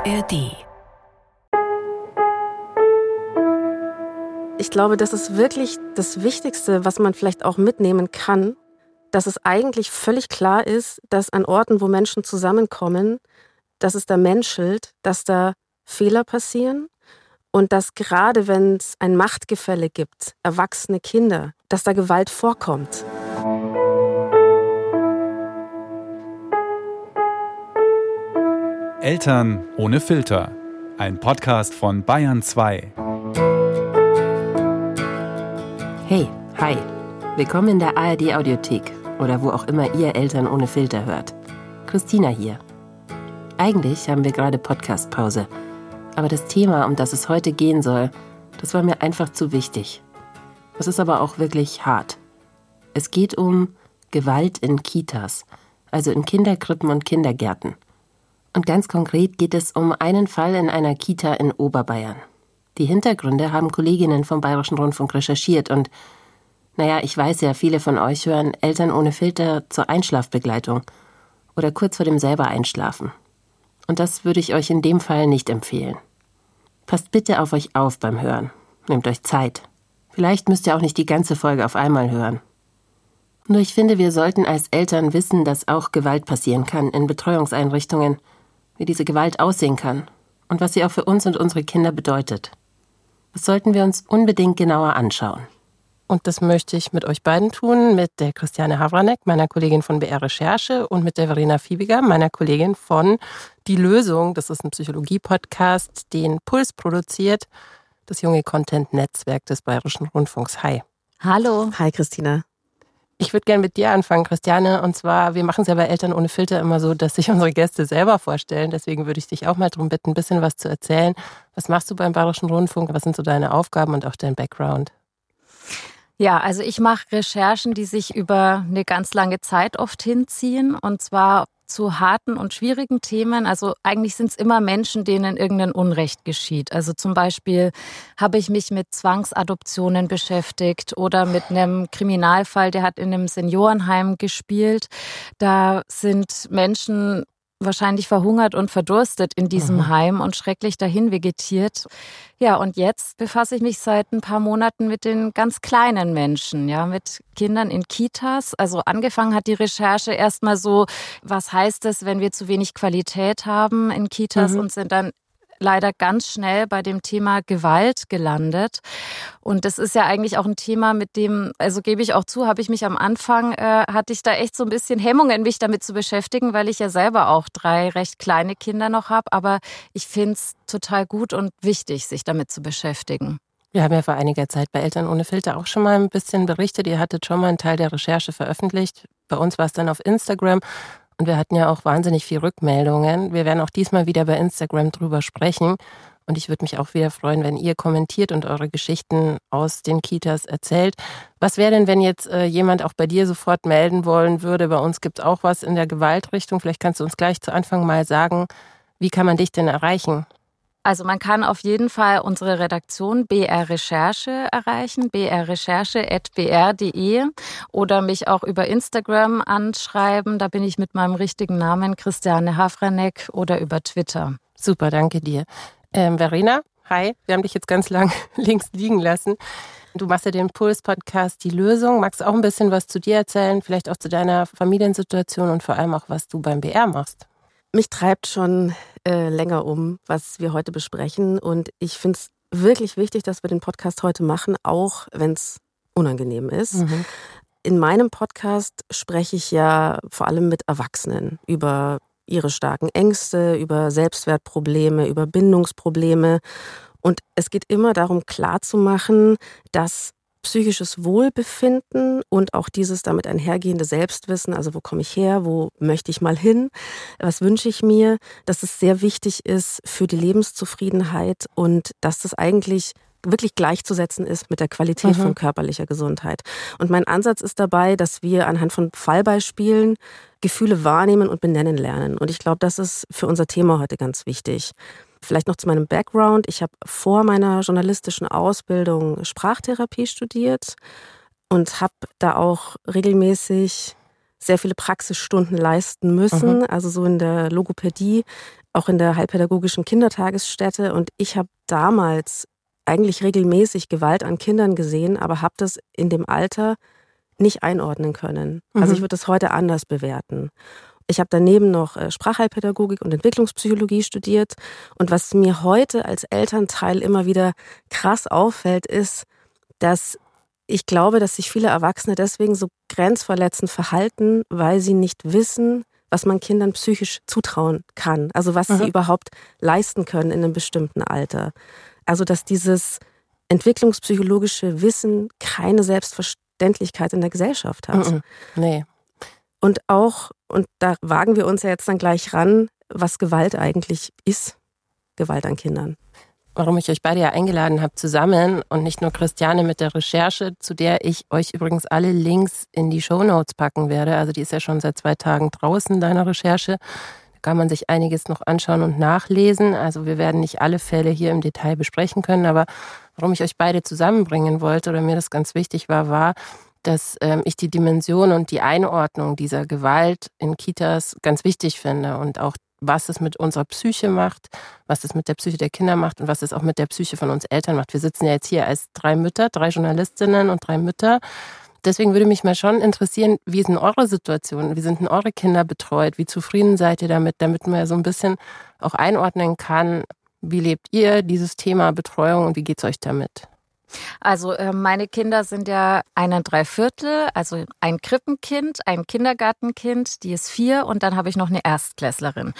ARD. Ich glaube, das ist wirklich das Wichtigste, was man vielleicht auch mitnehmen kann, dass es eigentlich völlig klar ist, dass an Orten, wo Menschen zusammenkommen, dass es da menschelt, dass da Fehler passieren und dass gerade wenn es ein Machtgefälle gibt, erwachsene Kinder, dass da Gewalt vorkommt. Eltern ohne Filter. Ein Podcast von Bayern 2. Hey, hi. Willkommen in der ARD Audiothek oder wo auch immer ihr Eltern ohne Filter hört. Christina hier. Eigentlich haben wir gerade Podcastpause, aber das Thema, um das es heute gehen soll, das war mir einfach zu wichtig. Es ist aber auch wirklich hart. Es geht um Gewalt in Kitas, also in Kinderkrippen und Kindergärten. Und ganz konkret geht es um einen Fall in einer Kita in Oberbayern. Die Hintergründe haben Kolleginnen vom Bayerischen Rundfunk recherchiert und naja, ich weiß ja, viele von euch hören Eltern ohne Filter zur Einschlafbegleitung oder kurz vor dem selber Einschlafen. Und das würde ich euch in dem Fall nicht empfehlen. Passt bitte auf euch auf beim Hören. Nehmt euch Zeit. Vielleicht müsst ihr auch nicht die ganze Folge auf einmal hören. Nur ich finde, wir sollten als Eltern wissen, dass auch Gewalt passieren kann in Betreuungseinrichtungen wie diese Gewalt aussehen kann und was sie auch für uns und unsere Kinder bedeutet. Das sollten wir uns unbedingt genauer anschauen. Und das möchte ich mit euch beiden tun, mit der Christiane Havranek, meiner Kollegin von BR Recherche und mit der Verena Fiebiger, meiner Kollegin von Die Lösung. Das ist ein Psychologie-Podcast, den Puls produziert, das junge Content-Netzwerk des Bayerischen Rundfunks. Hi. Hallo. Hi, Christina. Ich würde gerne mit dir anfangen, Christiane. Und zwar, wir machen es ja bei Eltern ohne Filter immer so, dass sich unsere Gäste selber vorstellen. Deswegen würde ich dich auch mal darum bitten, ein bisschen was zu erzählen. Was machst du beim Bayerischen Rundfunk? Was sind so deine Aufgaben und auch dein Background? Ja, also ich mache Recherchen, die sich über eine ganz lange Zeit oft hinziehen. Und zwar zu harten und schwierigen Themen. Also eigentlich sind es immer Menschen, denen irgendein Unrecht geschieht. Also zum Beispiel habe ich mich mit Zwangsadoptionen beschäftigt oder mit einem Kriminalfall, der hat in einem Seniorenheim gespielt. Da sind Menschen wahrscheinlich verhungert und verdurstet in diesem mhm. Heim und schrecklich dahin vegetiert. Ja, und jetzt befasse ich mich seit ein paar Monaten mit den ganz kleinen Menschen, ja, mit Kindern in Kitas. Also angefangen hat die Recherche erstmal so, was heißt es, wenn wir zu wenig Qualität haben in Kitas mhm. und sind dann leider ganz schnell bei dem Thema Gewalt gelandet. Und das ist ja eigentlich auch ein Thema, mit dem, also gebe ich auch zu, habe ich mich am Anfang, äh, hatte ich da echt so ein bisschen Hemmungen, mich damit zu beschäftigen, weil ich ja selber auch drei recht kleine Kinder noch habe. Aber ich finde es total gut und wichtig, sich damit zu beschäftigen. Wir haben ja vor einiger Zeit bei Eltern ohne Filter auch schon mal ein bisschen berichtet. Ihr hattet schon mal einen Teil der Recherche veröffentlicht. Bei uns war es dann auf Instagram. Und wir hatten ja auch wahnsinnig viel Rückmeldungen. Wir werden auch diesmal wieder bei Instagram drüber sprechen. Und ich würde mich auch wieder freuen, wenn ihr kommentiert und eure Geschichten aus den Kitas erzählt. Was wäre denn, wenn jetzt äh, jemand auch bei dir sofort melden wollen würde? Bei uns gibt es auch was in der Gewaltrichtung. Vielleicht kannst du uns gleich zu Anfang mal sagen, wie kann man dich denn erreichen? Also man kann auf jeden Fall unsere Redaktion BR Recherche erreichen, brrecherche.br.de oder mich auch über Instagram anschreiben. Da bin ich mit meinem richtigen Namen Christiane Havranek oder über Twitter. Super, danke dir. Ähm, Verena, hi, wir haben dich jetzt ganz lang links liegen lassen. Du machst ja den Puls-Podcast Die Lösung. Magst du auch ein bisschen was zu dir erzählen, vielleicht auch zu deiner Familiensituation und vor allem auch, was du beim BR machst? Mich treibt schon äh, länger um, was wir heute besprechen. Und ich finde es wirklich wichtig, dass wir den Podcast heute machen, auch wenn es unangenehm ist. Mhm. In meinem Podcast spreche ich ja vor allem mit Erwachsenen über ihre starken Ängste, über Selbstwertprobleme, über Bindungsprobleme. Und es geht immer darum, klarzumachen, dass psychisches Wohlbefinden und auch dieses damit einhergehende Selbstwissen, also wo komme ich her, wo möchte ich mal hin, was wünsche ich mir, dass es sehr wichtig ist für die Lebenszufriedenheit und dass das eigentlich wirklich gleichzusetzen ist mit der Qualität mhm. von körperlicher Gesundheit. Und mein Ansatz ist dabei, dass wir anhand von Fallbeispielen Gefühle wahrnehmen und benennen lernen. Und ich glaube, das ist für unser Thema heute ganz wichtig. Vielleicht noch zu meinem Background. Ich habe vor meiner journalistischen Ausbildung Sprachtherapie studiert und habe da auch regelmäßig sehr viele Praxisstunden leisten müssen. Mhm. Also so in der Logopädie auch in der heilpädagogischen Kindertagesstätte und ich habe damals eigentlich regelmäßig Gewalt an Kindern gesehen, aber habe das in dem Alter nicht einordnen können. Also mhm. ich würde das heute anders bewerten. Ich habe daneben noch äh, Sprachheilpädagogik und Entwicklungspsychologie studiert. Und was mir heute als Elternteil immer wieder krass auffällt, ist, dass ich glaube, dass sich viele Erwachsene deswegen so grenzverletzend verhalten, weil sie nicht wissen, was man Kindern psychisch zutrauen kann. Also was mhm. sie überhaupt leisten können in einem bestimmten Alter. Also dass dieses entwicklungspsychologische Wissen keine Selbstverständlichkeit in der Gesellschaft hat. Mhm. Nee. Und auch, und da wagen wir uns ja jetzt dann gleich ran, was Gewalt eigentlich ist. Gewalt an Kindern. Warum ich euch beide ja eingeladen habe zusammen und nicht nur Christiane mit der Recherche, zu der ich euch übrigens alle Links in die Show Notes packen werde. Also die ist ja schon seit zwei Tagen draußen, deine Recherche. Da kann man sich einiges noch anschauen und nachlesen. Also wir werden nicht alle Fälle hier im Detail besprechen können, aber warum ich euch beide zusammenbringen wollte oder mir das ganz wichtig war, war, dass ähm, ich die Dimension und die Einordnung dieser Gewalt in Kitas ganz wichtig finde und auch was es mit unserer Psyche macht, was es mit der Psyche der Kinder macht und was es auch mit der Psyche von uns Eltern macht. Wir sitzen ja jetzt hier als drei Mütter, drei Journalistinnen und drei Mütter. Deswegen würde mich mal schon interessieren, wie ist denn eure Situation? Wie sind denn eure Kinder betreut? Wie zufrieden seid ihr damit, damit man ja so ein bisschen auch einordnen kann, wie lebt ihr dieses Thema Betreuung und wie geht es euch damit? Also äh, meine Kinder sind ja eine Dreiviertel, also ein Krippenkind, ein Kindergartenkind, die ist vier und dann habe ich noch eine Erstklässlerin.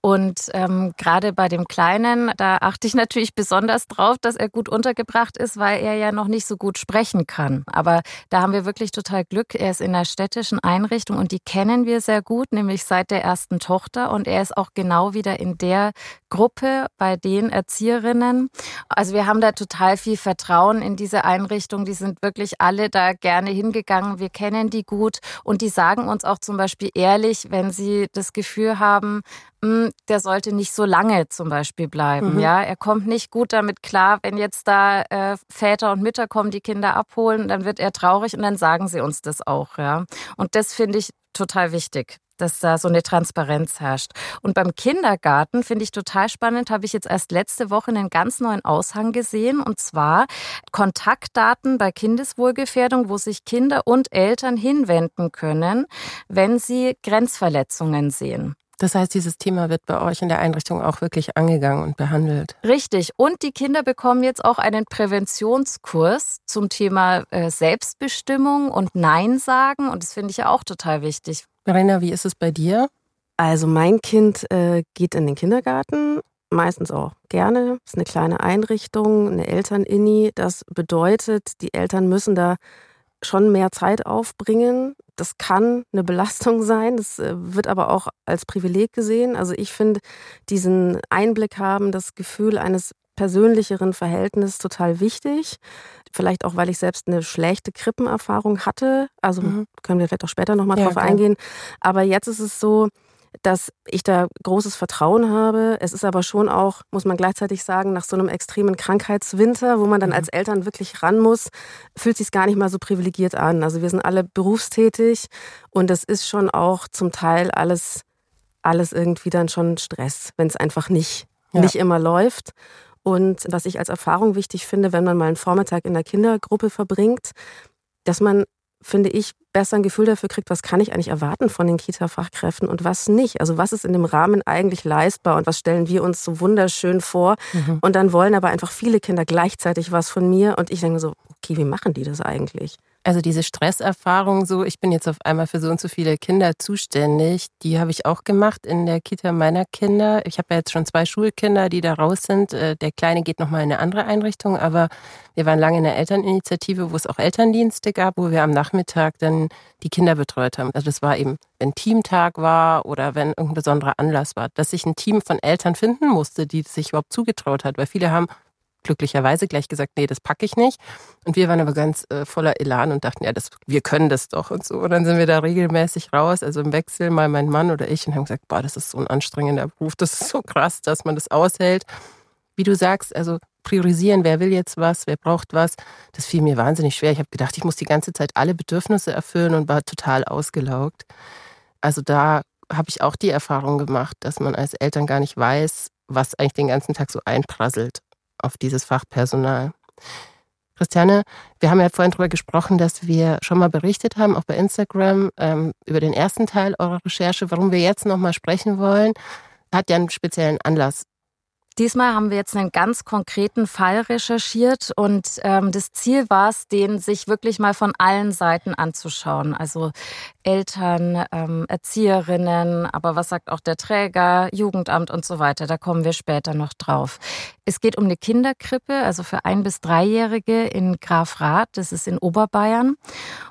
Und ähm, gerade bei dem Kleinen, da achte ich natürlich besonders drauf, dass er gut untergebracht ist, weil er ja noch nicht so gut sprechen kann. Aber da haben wir wirklich total Glück. Er ist in einer städtischen Einrichtung und die kennen wir sehr gut, nämlich seit der ersten Tochter. Und er ist auch genau wieder in der Gruppe bei den Erzieherinnen. Also wir haben da total viel Vertrauen in diese Einrichtung, die sind wirklich alle da gerne hingegangen. Wir kennen die gut und die sagen uns auch zum Beispiel ehrlich, wenn sie das Gefühl haben, hm, der sollte nicht so lange zum Beispiel bleiben. Mhm. Ja, er kommt nicht gut damit klar, wenn jetzt da äh, Väter und Mütter kommen, die Kinder abholen, dann wird er traurig und dann sagen sie uns das auch. Ja, und das finde ich total wichtig dass da so eine Transparenz herrscht. Und beim Kindergarten finde ich total spannend, habe ich jetzt erst letzte Woche einen ganz neuen Aushang gesehen und zwar Kontaktdaten bei Kindeswohlgefährdung, wo sich Kinder und Eltern hinwenden können, wenn sie Grenzverletzungen sehen. Das heißt, dieses Thema wird bei euch in der Einrichtung auch wirklich angegangen und behandelt. Richtig. Und die Kinder bekommen jetzt auch einen Präventionskurs zum Thema äh, Selbstbestimmung und Nein sagen. Und das finde ich ja auch total wichtig. Verena, wie ist es bei dir? Also mein Kind äh, geht in den Kindergarten, meistens auch gerne. Ist eine kleine Einrichtung, eine Eltern-Inni. Das bedeutet, die Eltern müssen da schon mehr Zeit aufbringen. Das kann eine Belastung sein, das äh, wird aber auch als Privileg gesehen. Also ich finde diesen Einblick haben, das Gefühl eines persönlicheren Verhältnis total wichtig. Vielleicht auch, weil ich selbst eine schlechte Krippenerfahrung hatte. Also mhm. können wir vielleicht auch später nochmal ja, drauf klar. eingehen. Aber jetzt ist es so, dass ich da großes Vertrauen habe. Es ist aber schon auch, muss man gleichzeitig sagen, nach so einem extremen Krankheitswinter, wo man dann mhm. als Eltern wirklich ran muss, fühlt sich gar nicht mal so privilegiert an. Also wir sind alle berufstätig und es ist schon auch zum Teil alles, alles irgendwie dann schon Stress, wenn es einfach nicht, ja. nicht immer läuft. Und was ich als Erfahrung wichtig finde, wenn man mal einen Vormittag in der Kindergruppe verbringt, dass man, finde ich, besser ein Gefühl dafür kriegt, was kann ich eigentlich erwarten von den Kita-Fachkräften und was nicht. Also was ist in dem Rahmen eigentlich leistbar und was stellen wir uns so wunderschön vor. Mhm. Und dann wollen aber einfach viele Kinder gleichzeitig was von mir und ich denke so, okay, wie machen die das eigentlich? Also diese Stresserfahrung, so ich bin jetzt auf einmal für so und so viele Kinder zuständig, die habe ich auch gemacht in der Kita meiner Kinder. Ich habe ja jetzt schon zwei Schulkinder, die da raus sind. Äh, der Kleine geht nochmal in eine andere Einrichtung, aber wir waren lange in der Elterninitiative, wo es auch Elterndienste gab, wo wir am Nachmittag dann die Kinder betreut haben. Also das war eben, wenn Teamtag war oder wenn irgendein besonderer Anlass war, dass sich ein Team von Eltern finden musste, die sich überhaupt zugetraut hat, weil viele haben glücklicherweise gleich gesagt, nee, das packe ich nicht. Und wir waren aber ganz äh, voller Elan und dachten, ja, das, wir können das doch und so. Und dann sind wir da regelmäßig raus, also im Wechsel mal mein Mann oder ich und haben gesagt, boah, das ist so ein anstrengender Beruf, das ist so krass, dass man das aushält. Wie du sagst, also priorisieren, wer will jetzt was, wer braucht was, das fiel mir wahnsinnig schwer. Ich habe gedacht, ich muss die ganze Zeit alle Bedürfnisse erfüllen und war total ausgelaugt. Also da habe ich auch die Erfahrung gemacht, dass man als Eltern gar nicht weiß, was eigentlich den ganzen Tag so einprasselt auf dieses Fachpersonal. Christiane, wir haben ja vorhin darüber gesprochen, dass wir schon mal berichtet haben, auch bei Instagram, ähm, über den ersten Teil eurer Recherche. Warum wir jetzt nochmal sprechen wollen, hat ja einen speziellen Anlass. Diesmal haben wir jetzt einen ganz konkreten Fall recherchiert und ähm, das Ziel war es, den sich wirklich mal von allen Seiten anzuschauen. Also Eltern, ähm, Erzieherinnen, aber was sagt auch der Träger, Jugendamt und so weiter. Da kommen wir später noch drauf. Es geht um eine Kinderkrippe, also für ein bis dreijährige in Grafrath. Das ist in Oberbayern.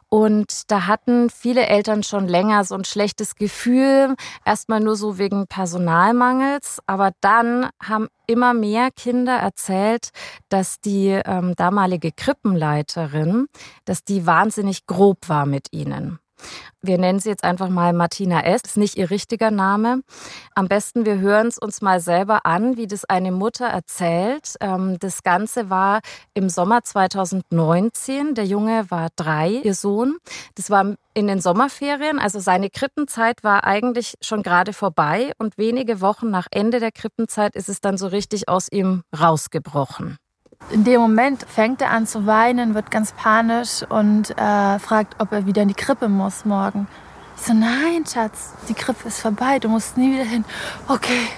Und da hatten viele Eltern schon länger so ein schlechtes Gefühl, erstmal nur so wegen Personalmangels, aber dann haben immer mehr Kinder erzählt, dass die ähm, damalige Krippenleiterin, dass die wahnsinnig grob war mit ihnen. Wir nennen sie jetzt einfach mal Martina S. Das ist nicht ihr richtiger Name. Am besten, wir hören es uns mal selber an, wie das eine Mutter erzählt. Ähm, das Ganze war im Sommer 2019. Der Junge war drei, ihr Sohn. Das war in den Sommerferien. Also seine Krippenzeit war eigentlich schon gerade vorbei. Und wenige Wochen nach Ende der Krippenzeit ist es dann so richtig aus ihm rausgebrochen. In dem Moment fängt er an zu weinen, wird ganz panisch und äh, fragt, ob er wieder in die Krippe muss morgen. Ich so, nein, Schatz, die Krippe ist vorbei, du musst nie wieder hin. Okay.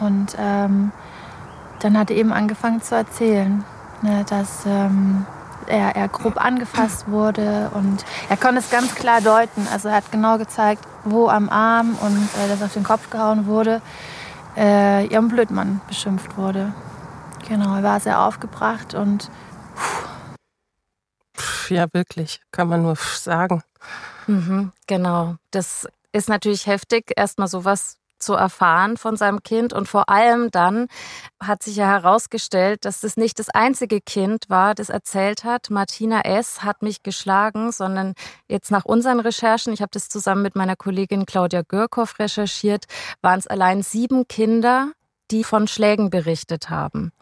Und ähm, dann hat er eben angefangen zu erzählen, ne, dass ähm, er, er grob angefasst wurde und er konnte es ganz klar deuten. Also er hat genau gezeigt, wo am Arm und äh, dass auf den Kopf gehauen wurde, äh, ihrem Blödmann beschimpft wurde. Genau, er war sehr aufgebracht und. Ja, wirklich, kann man nur sagen. Mhm, genau, das ist natürlich heftig, erstmal sowas zu erfahren von seinem Kind. Und vor allem dann hat sich ja herausgestellt, dass das nicht das einzige Kind war, das erzählt hat, Martina S. hat mich geschlagen, sondern jetzt nach unseren Recherchen, ich habe das zusammen mit meiner Kollegin Claudia Görkow recherchiert, waren es allein sieben Kinder, die von Schlägen berichtet haben.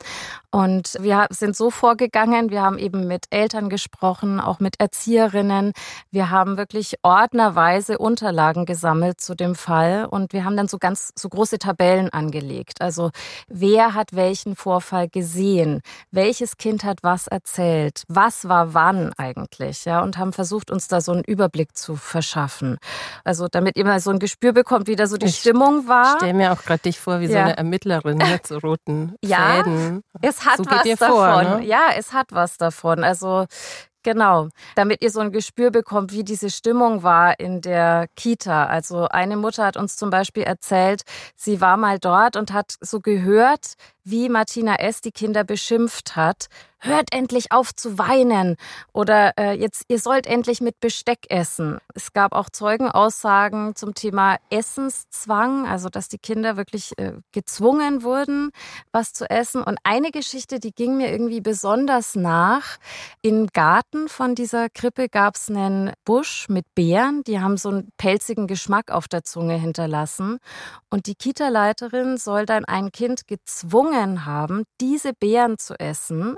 Und wir sind so vorgegangen, wir haben eben mit Eltern gesprochen, auch mit Erzieherinnen. Wir haben wirklich ordnerweise Unterlagen gesammelt zu dem Fall und wir haben dann so ganz so große Tabellen angelegt. Also wer hat welchen Vorfall gesehen? Welches Kind hat was erzählt? Was war wann eigentlich? Ja, und haben versucht, uns da so einen Überblick zu verschaffen. Also damit ihr mal so ein Gespür bekommt, wie da so die ich Stimmung war. Ich stelle mir auch gerade dich vor, wie ja. so eine Ermittlerin mit so roten ja, Fäden. Es hat so was davon. Vor, ne? Ja, es hat was davon. Also Genau, damit ihr so ein Gespür bekommt, wie diese Stimmung war in der Kita. Also eine Mutter hat uns zum Beispiel erzählt, sie war mal dort und hat so gehört, wie Martina S. die Kinder beschimpft hat. Hört endlich auf zu weinen oder äh, jetzt ihr sollt endlich mit Besteck essen. Es gab auch Zeugenaussagen zum Thema Essenszwang, also dass die Kinder wirklich äh, gezwungen wurden, was zu essen. Und eine Geschichte, die ging mir irgendwie besonders nach. Im Garten von dieser Krippe gab es einen Busch mit Beeren, die haben so einen pelzigen Geschmack auf der Zunge hinterlassen. Und die Kita-Leiterin soll dann ein Kind gezwungen gezwungen haben, diese Beeren zu essen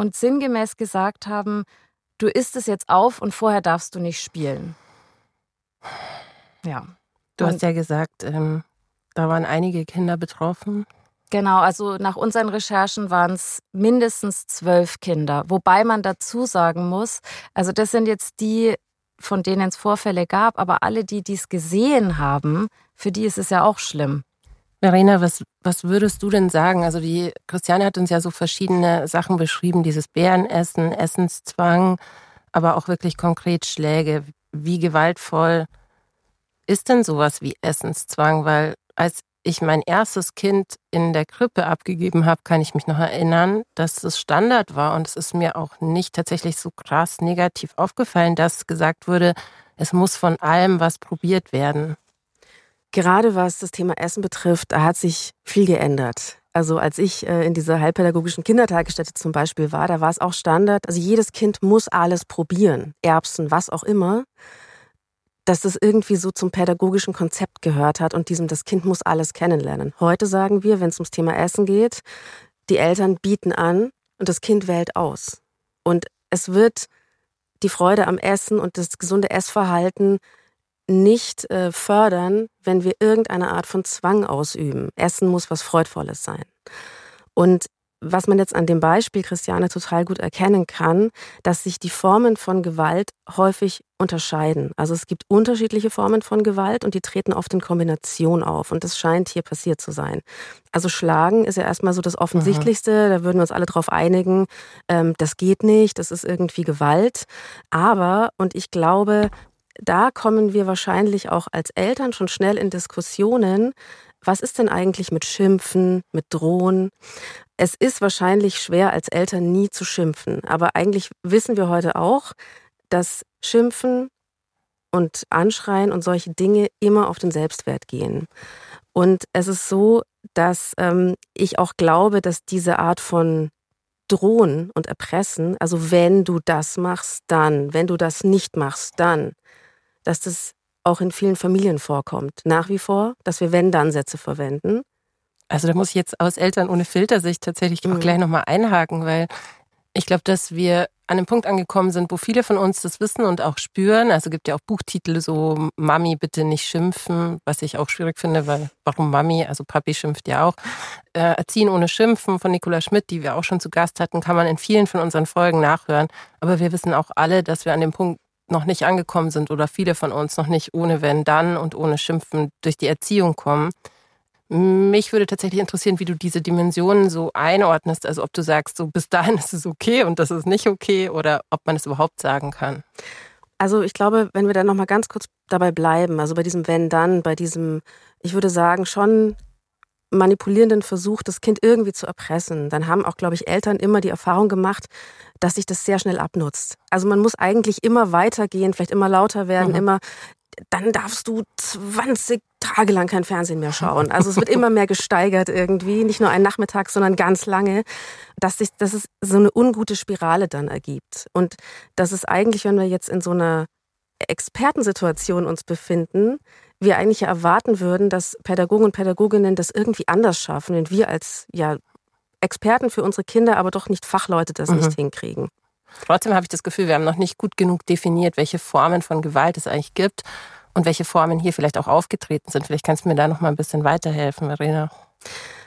und sinngemäß gesagt haben, du isst es jetzt auf und vorher darfst du nicht spielen. Ja. Du und hast ja gesagt, ähm, da waren einige Kinder betroffen. Genau, also nach unseren Recherchen waren es mindestens zwölf Kinder. Wobei man dazu sagen muss, also das sind jetzt die, von denen es Vorfälle gab, aber alle, die dies gesehen haben, für die ist es ja auch schlimm. Verena, was, was würdest du denn sagen? Also die Christiane hat uns ja so verschiedene Sachen beschrieben, dieses Bärenessen, Essenszwang, aber auch wirklich konkret Schläge. Wie gewaltvoll ist denn sowas wie Essenszwang? Weil als ich mein erstes Kind in der Krippe abgegeben habe, kann ich mich noch erinnern, dass es Standard war und es ist mir auch nicht tatsächlich so krass negativ aufgefallen, dass gesagt wurde, es muss von allem was probiert werden. Gerade was das Thema Essen betrifft, da hat sich viel geändert. Also als ich äh, in dieser heilpädagogischen Kindertagesstätte zum Beispiel war, da war es auch Standard. Also jedes Kind muss alles probieren, Erbsen, was auch immer, dass das irgendwie so zum pädagogischen Konzept gehört hat und diesem, das Kind muss alles kennenlernen. Heute sagen wir, wenn es ums Thema Essen geht, die Eltern bieten an und das Kind wählt aus. Und es wird die Freude am Essen und das gesunde Essverhalten nicht äh, fördern, wenn wir irgendeine Art von Zwang ausüben. Essen muss was Freudvolles sein. Und was man jetzt an dem Beispiel Christiane total gut erkennen kann, dass sich die Formen von Gewalt häufig unterscheiden. Also es gibt unterschiedliche Formen von Gewalt und die treten oft in Kombination auf. Und das scheint hier passiert zu sein. Also Schlagen ist ja erstmal so das Offensichtlichste. Aha. Da würden wir uns alle drauf einigen, ähm, das geht nicht, das ist irgendwie Gewalt. Aber, und ich glaube, da kommen wir wahrscheinlich auch als Eltern schon schnell in Diskussionen, was ist denn eigentlich mit Schimpfen, mit Drohen? Es ist wahrscheinlich schwer, als Eltern nie zu schimpfen. Aber eigentlich wissen wir heute auch, dass Schimpfen und Anschreien und solche Dinge immer auf den Selbstwert gehen. Und es ist so, dass ähm, ich auch glaube, dass diese Art von Drohen und Erpressen, also wenn du das machst, dann, wenn du das nicht machst, dann, dass das auch in vielen Familien vorkommt. Nach wie vor, dass wir Wenn-Dann-Sätze verwenden also da muss ich jetzt aus Eltern ohne Filtersicht tatsächlich mhm. auch gleich nochmal einhaken, weil ich glaube, dass wir an einem Punkt angekommen sind, wo viele von uns das wissen und auch spüren. Also gibt ja auch Buchtitel so Mami bitte nicht schimpfen, was ich auch schwierig finde, weil warum Mami? Also Papi schimpft ja auch. Äh, Erziehen ohne Schimpfen von Nicola Schmidt, die wir auch schon zu Gast hatten, kann man in vielen von unseren Folgen nachhören. Aber wir wissen auch alle, dass wir an dem Punkt noch nicht angekommen sind oder viele von uns noch nicht ohne Wenn dann und ohne Schimpfen durch die Erziehung kommen. Mich würde tatsächlich interessieren, wie du diese Dimensionen so einordnest. Also ob du sagst, so bis dahin ist es okay und das ist nicht okay oder ob man es überhaupt sagen kann. Also ich glaube, wenn wir dann noch mal ganz kurz dabei bleiben, also bei diesem wenn dann, bei diesem, ich würde sagen schon manipulierenden Versuch, das Kind irgendwie zu erpressen, dann haben auch, glaube ich, Eltern immer die Erfahrung gemacht, dass sich das sehr schnell abnutzt. Also man muss eigentlich immer weitergehen, vielleicht immer lauter werden, mhm. immer dann darfst du 20 Tage lang kein Fernsehen mehr schauen. Also es wird immer mehr gesteigert irgendwie, nicht nur einen Nachmittag, sondern ganz lange, dass, sich, dass es so eine ungute Spirale dann ergibt. Und dass es eigentlich, wenn wir jetzt in so einer Expertensituation uns befinden, wir eigentlich erwarten würden, dass Pädagogen und Pädagoginnen das irgendwie anders schaffen, wenn wir als ja, Experten für unsere Kinder, aber doch nicht Fachleute das mhm. nicht hinkriegen. Trotzdem habe ich das Gefühl, wir haben noch nicht gut genug definiert, welche Formen von Gewalt es eigentlich gibt und welche Formen hier vielleicht auch aufgetreten sind. Vielleicht kannst du mir da noch mal ein bisschen weiterhelfen, Verena.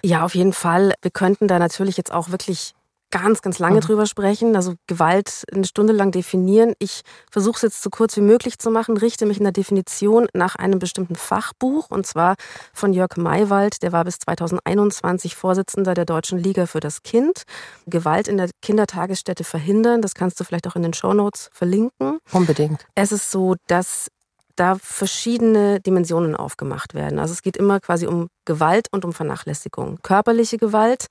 Ja, auf jeden Fall. Wir könnten da natürlich jetzt auch wirklich ganz, ganz lange mhm. drüber sprechen. Also Gewalt eine Stunde lang definieren. Ich versuche es jetzt so kurz wie möglich zu machen, richte mich in der Definition nach einem bestimmten Fachbuch und zwar von Jörg Maywald. Der war bis 2021 Vorsitzender der Deutschen Liga für das Kind. Gewalt in der Kindertagesstätte verhindern. Das kannst du vielleicht auch in den Shownotes verlinken. Unbedingt. Es ist so, dass da verschiedene Dimensionen aufgemacht werden. Also es geht immer quasi um Gewalt und um Vernachlässigung. Körperliche Gewalt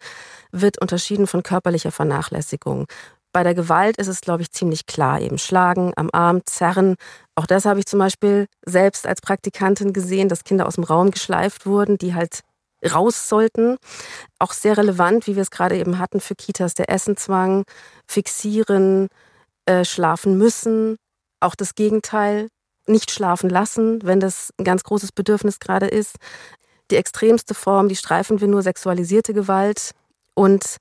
wird unterschieden von körperlicher Vernachlässigung. Bei der Gewalt ist es, glaube ich, ziemlich klar, eben Schlagen, am Arm, Zerren. Auch das habe ich zum Beispiel selbst als Praktikantin gesehen, dass Kinder aus dem Raum geschleift wurden, die halt raus sollten. Auch sehr relevant, wie wir es gerade eben hatten für Kitas, der Essenzwang, fixieren, äh, schlafen müssen. Auch das Gegenteil, nicht schlafen lassen, wenn das ein ganz großes Bedürfnis gerade ist. Die extremste Form, die streifen wir nur, sexualisierte Gewalt. Und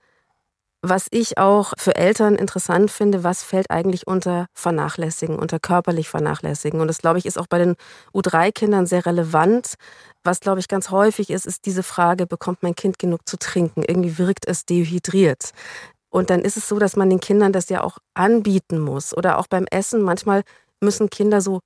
was ich auch für Eltern interessant finde, was fällt eigentlich unter Vernachlässigen, unter körperlich Vernachlässigen. Und das, glaube ich, ist auch bei den U3-Kindern sehr relevant. Was, glaube ich, ganz häufig ist, ist diese Frage, bekommt mein Kind genug zu trinken? Irgendwie wirkt es dehydriert. Und dann ist es so, dass man den Kindern das ja auch anbieten muss. Oder auch beim Essen. Manchmal müssen Kinder so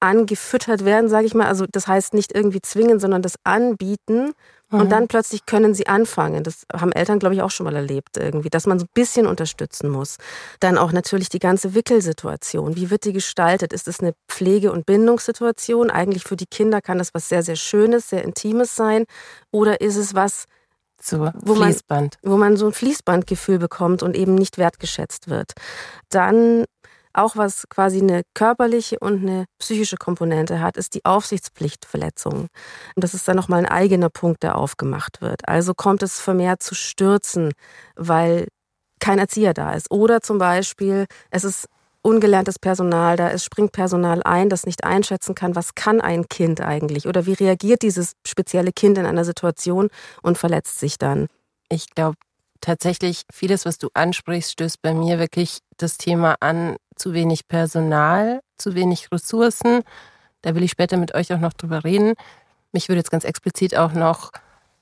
angefüttert werden, sage ich mal. Also das heißt nicht irgendwie zwingen, sondern das anbieten. Mhm. Und dann plötzlich können sie anfangen. Das haben Eltern, glaube ich, auch schon mal erlebt irgendwie, dass man so ein bisschen unterstützen muss. Dann auch natürlich die ganze Wickelsituation. Wie wird die gestaltet? Ist es eine Pflege- und Bindungssituation? Eigentlich für die Kinder kann das was sehr, sehr Schönes, sehr Intimes sein. Oder ist es was, so, wo, Fließband. Man, wo man so ein Fließbandgefühl bekommt und eben nicht wertgeschätzt wird. Dann auch was quasi eine körperliche und eine psychische Komponente hat, ist die Aufsichtspflichtverletzung. Und das ist dann nochmal ein eigener Punkt, der aufgemacht wird. Also kommt es vermehrt zu Stürzen, weil kein Erzieher da ist. Oder zum Beispiel, es ist ungelerntes Personal da, es springt Personal ein, das nicht einschätzen kann, was kann ein Kind eigentlich oder wie reagiert dieses spezielle Kind in einer Situation und verletzt sich dann. Ich glaube, tatsächlich vieles, was du ansprichst, stößt bei mir wirklich das Thema an, zu wenig Personal, zu wenig Ressourcen, Da will ich später mit euch auch noch drüber reden. Mich würde jetzt ganz explizit auch noch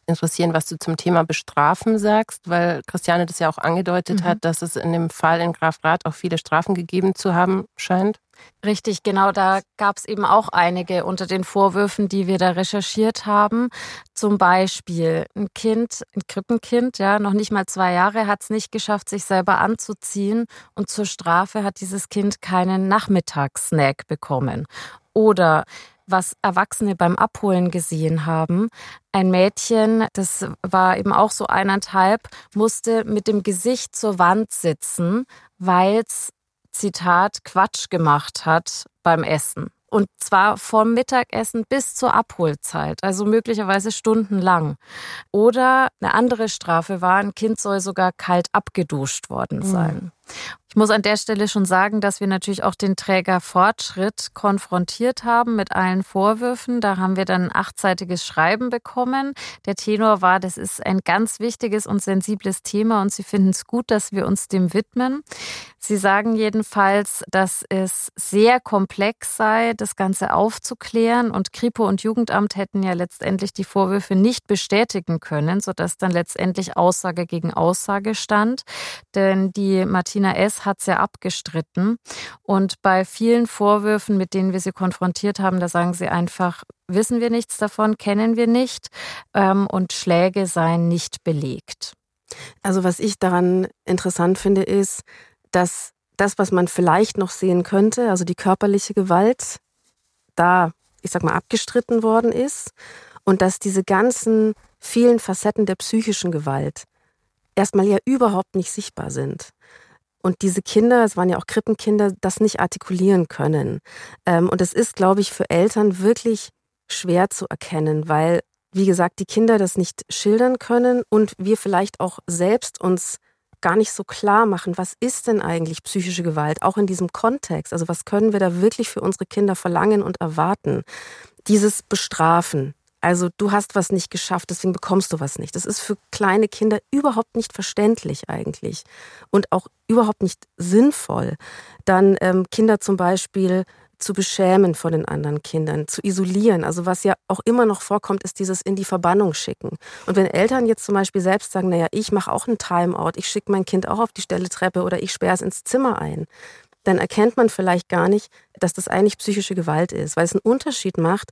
interessieren, was du zum Thema Bestrafen sagst, weil Christiane das ja auch angedeutet mhm. hat, dass es in dem Fall in Graf Rath auch viele Strafen gegeben zu haben scheint. Richtig, genau. Da gab es eben auch einige unter den Vorwürfen, die wir da recherchiert haben. Zum Beispiel ein Kind, ein Krippenkind, ja, noch nicht mal zwei Jahre, hat es nicht geschafft, sich selber anzuziehen. Und zur Strafe hat dieses Kind keinen Nachmittagssnack bekommen. Oder was Erwachsene beim Abholen gesehen haben. Ein Mädchen, das war eben auch so eineinhalb, musste mit dem Gesicht zur Wand sitzen, weil es, Zitat, Quatsch gemacht hat beim Essen. Und zwar vom Mittagessen bis zur Abholzeit, also möglicherweise stundenlang. Oder eine andere Strafe war, ein Kind soll sogar kalt abgeduscht worden sein. Mhm. Ich muss an der Stelle schon sagen, dass wir natürlich auch den Träger Fortschritt konfrontiert haben mit allen Vorwürfen. Da haben wir dann ein achtseitiges Schreiben bekommen. Der Tenor war, das ist ein ganz wichtiges und sensibles Thema und sie finden es gut, dass wir uns dem widmen. Sie sagen jedenfalls, dass es sehr komplex sei, das Ganze aufzuklären und Kripo und Jugendamt hätten ja letztendlich die Vorwürfe nicht bestätigen können, sodass dann letztendlich Aussage gegen Aussage stand. Denn die Martina S. hat ja abgestritten. Und bei vielen Vorwürfen, mit denen wir sie konfrontiert haben, da sagen sie einfach, wissen wir nichts davon, kennen wir nicht ähm, und Schläge seien nicht belegt. Also was ich daran interessant finde, ist, dass das, was man vielleicht noch sehen könnte, also die körperliche Gewalt, da, ich sag mal, abgestritten worden ist und dass diese ganzen vielen Facetten der psychischen Gewalt erstmal ja überhaupt nicht sichtbar sind. Und diese Kinder, es waren ja auch Krippenkinder, das nicht artikulieren können. Ähm, und es ist, glaube ich, für Eltern wirklich schwer zu erkennen, weil, wie gesagt, die Kinder das nicht schildern können und wir vielleicht auch selbst uns gar nicht so klar machen, was ist denn eigentlich psychische Gewalt, auch in diesem Kontext. Also was können wir da wirklich für unsere Kinder verlangen und erwarten? Dieses Bestrafen, also du hast was nicht geschafft, deswegen bekommst du was nicht. Das ist für kleine Kinder überhaupt nicht verständlich eigentlich und auch überhaupt nicht sinnvoll. Dann ähm, Kinder zum Beispiel zu beschämen von den anderen Kindern, zu isolieren. Also was ja auch immer noch vorkommt, ist dieses in die Verbannung schicken. Und wenn Eltern jetzt zum Beispiel selbst sagen, naja, ich mache auch einen Timeout, ich schicke mein Kind auch auf die Stelle Treppe oder ich sperre es ins Zimmer ein, dann erkennt man vielleicht gar nicht, dass das eigentlich psychische Gewalt ist, weil es einen Unterschied macht,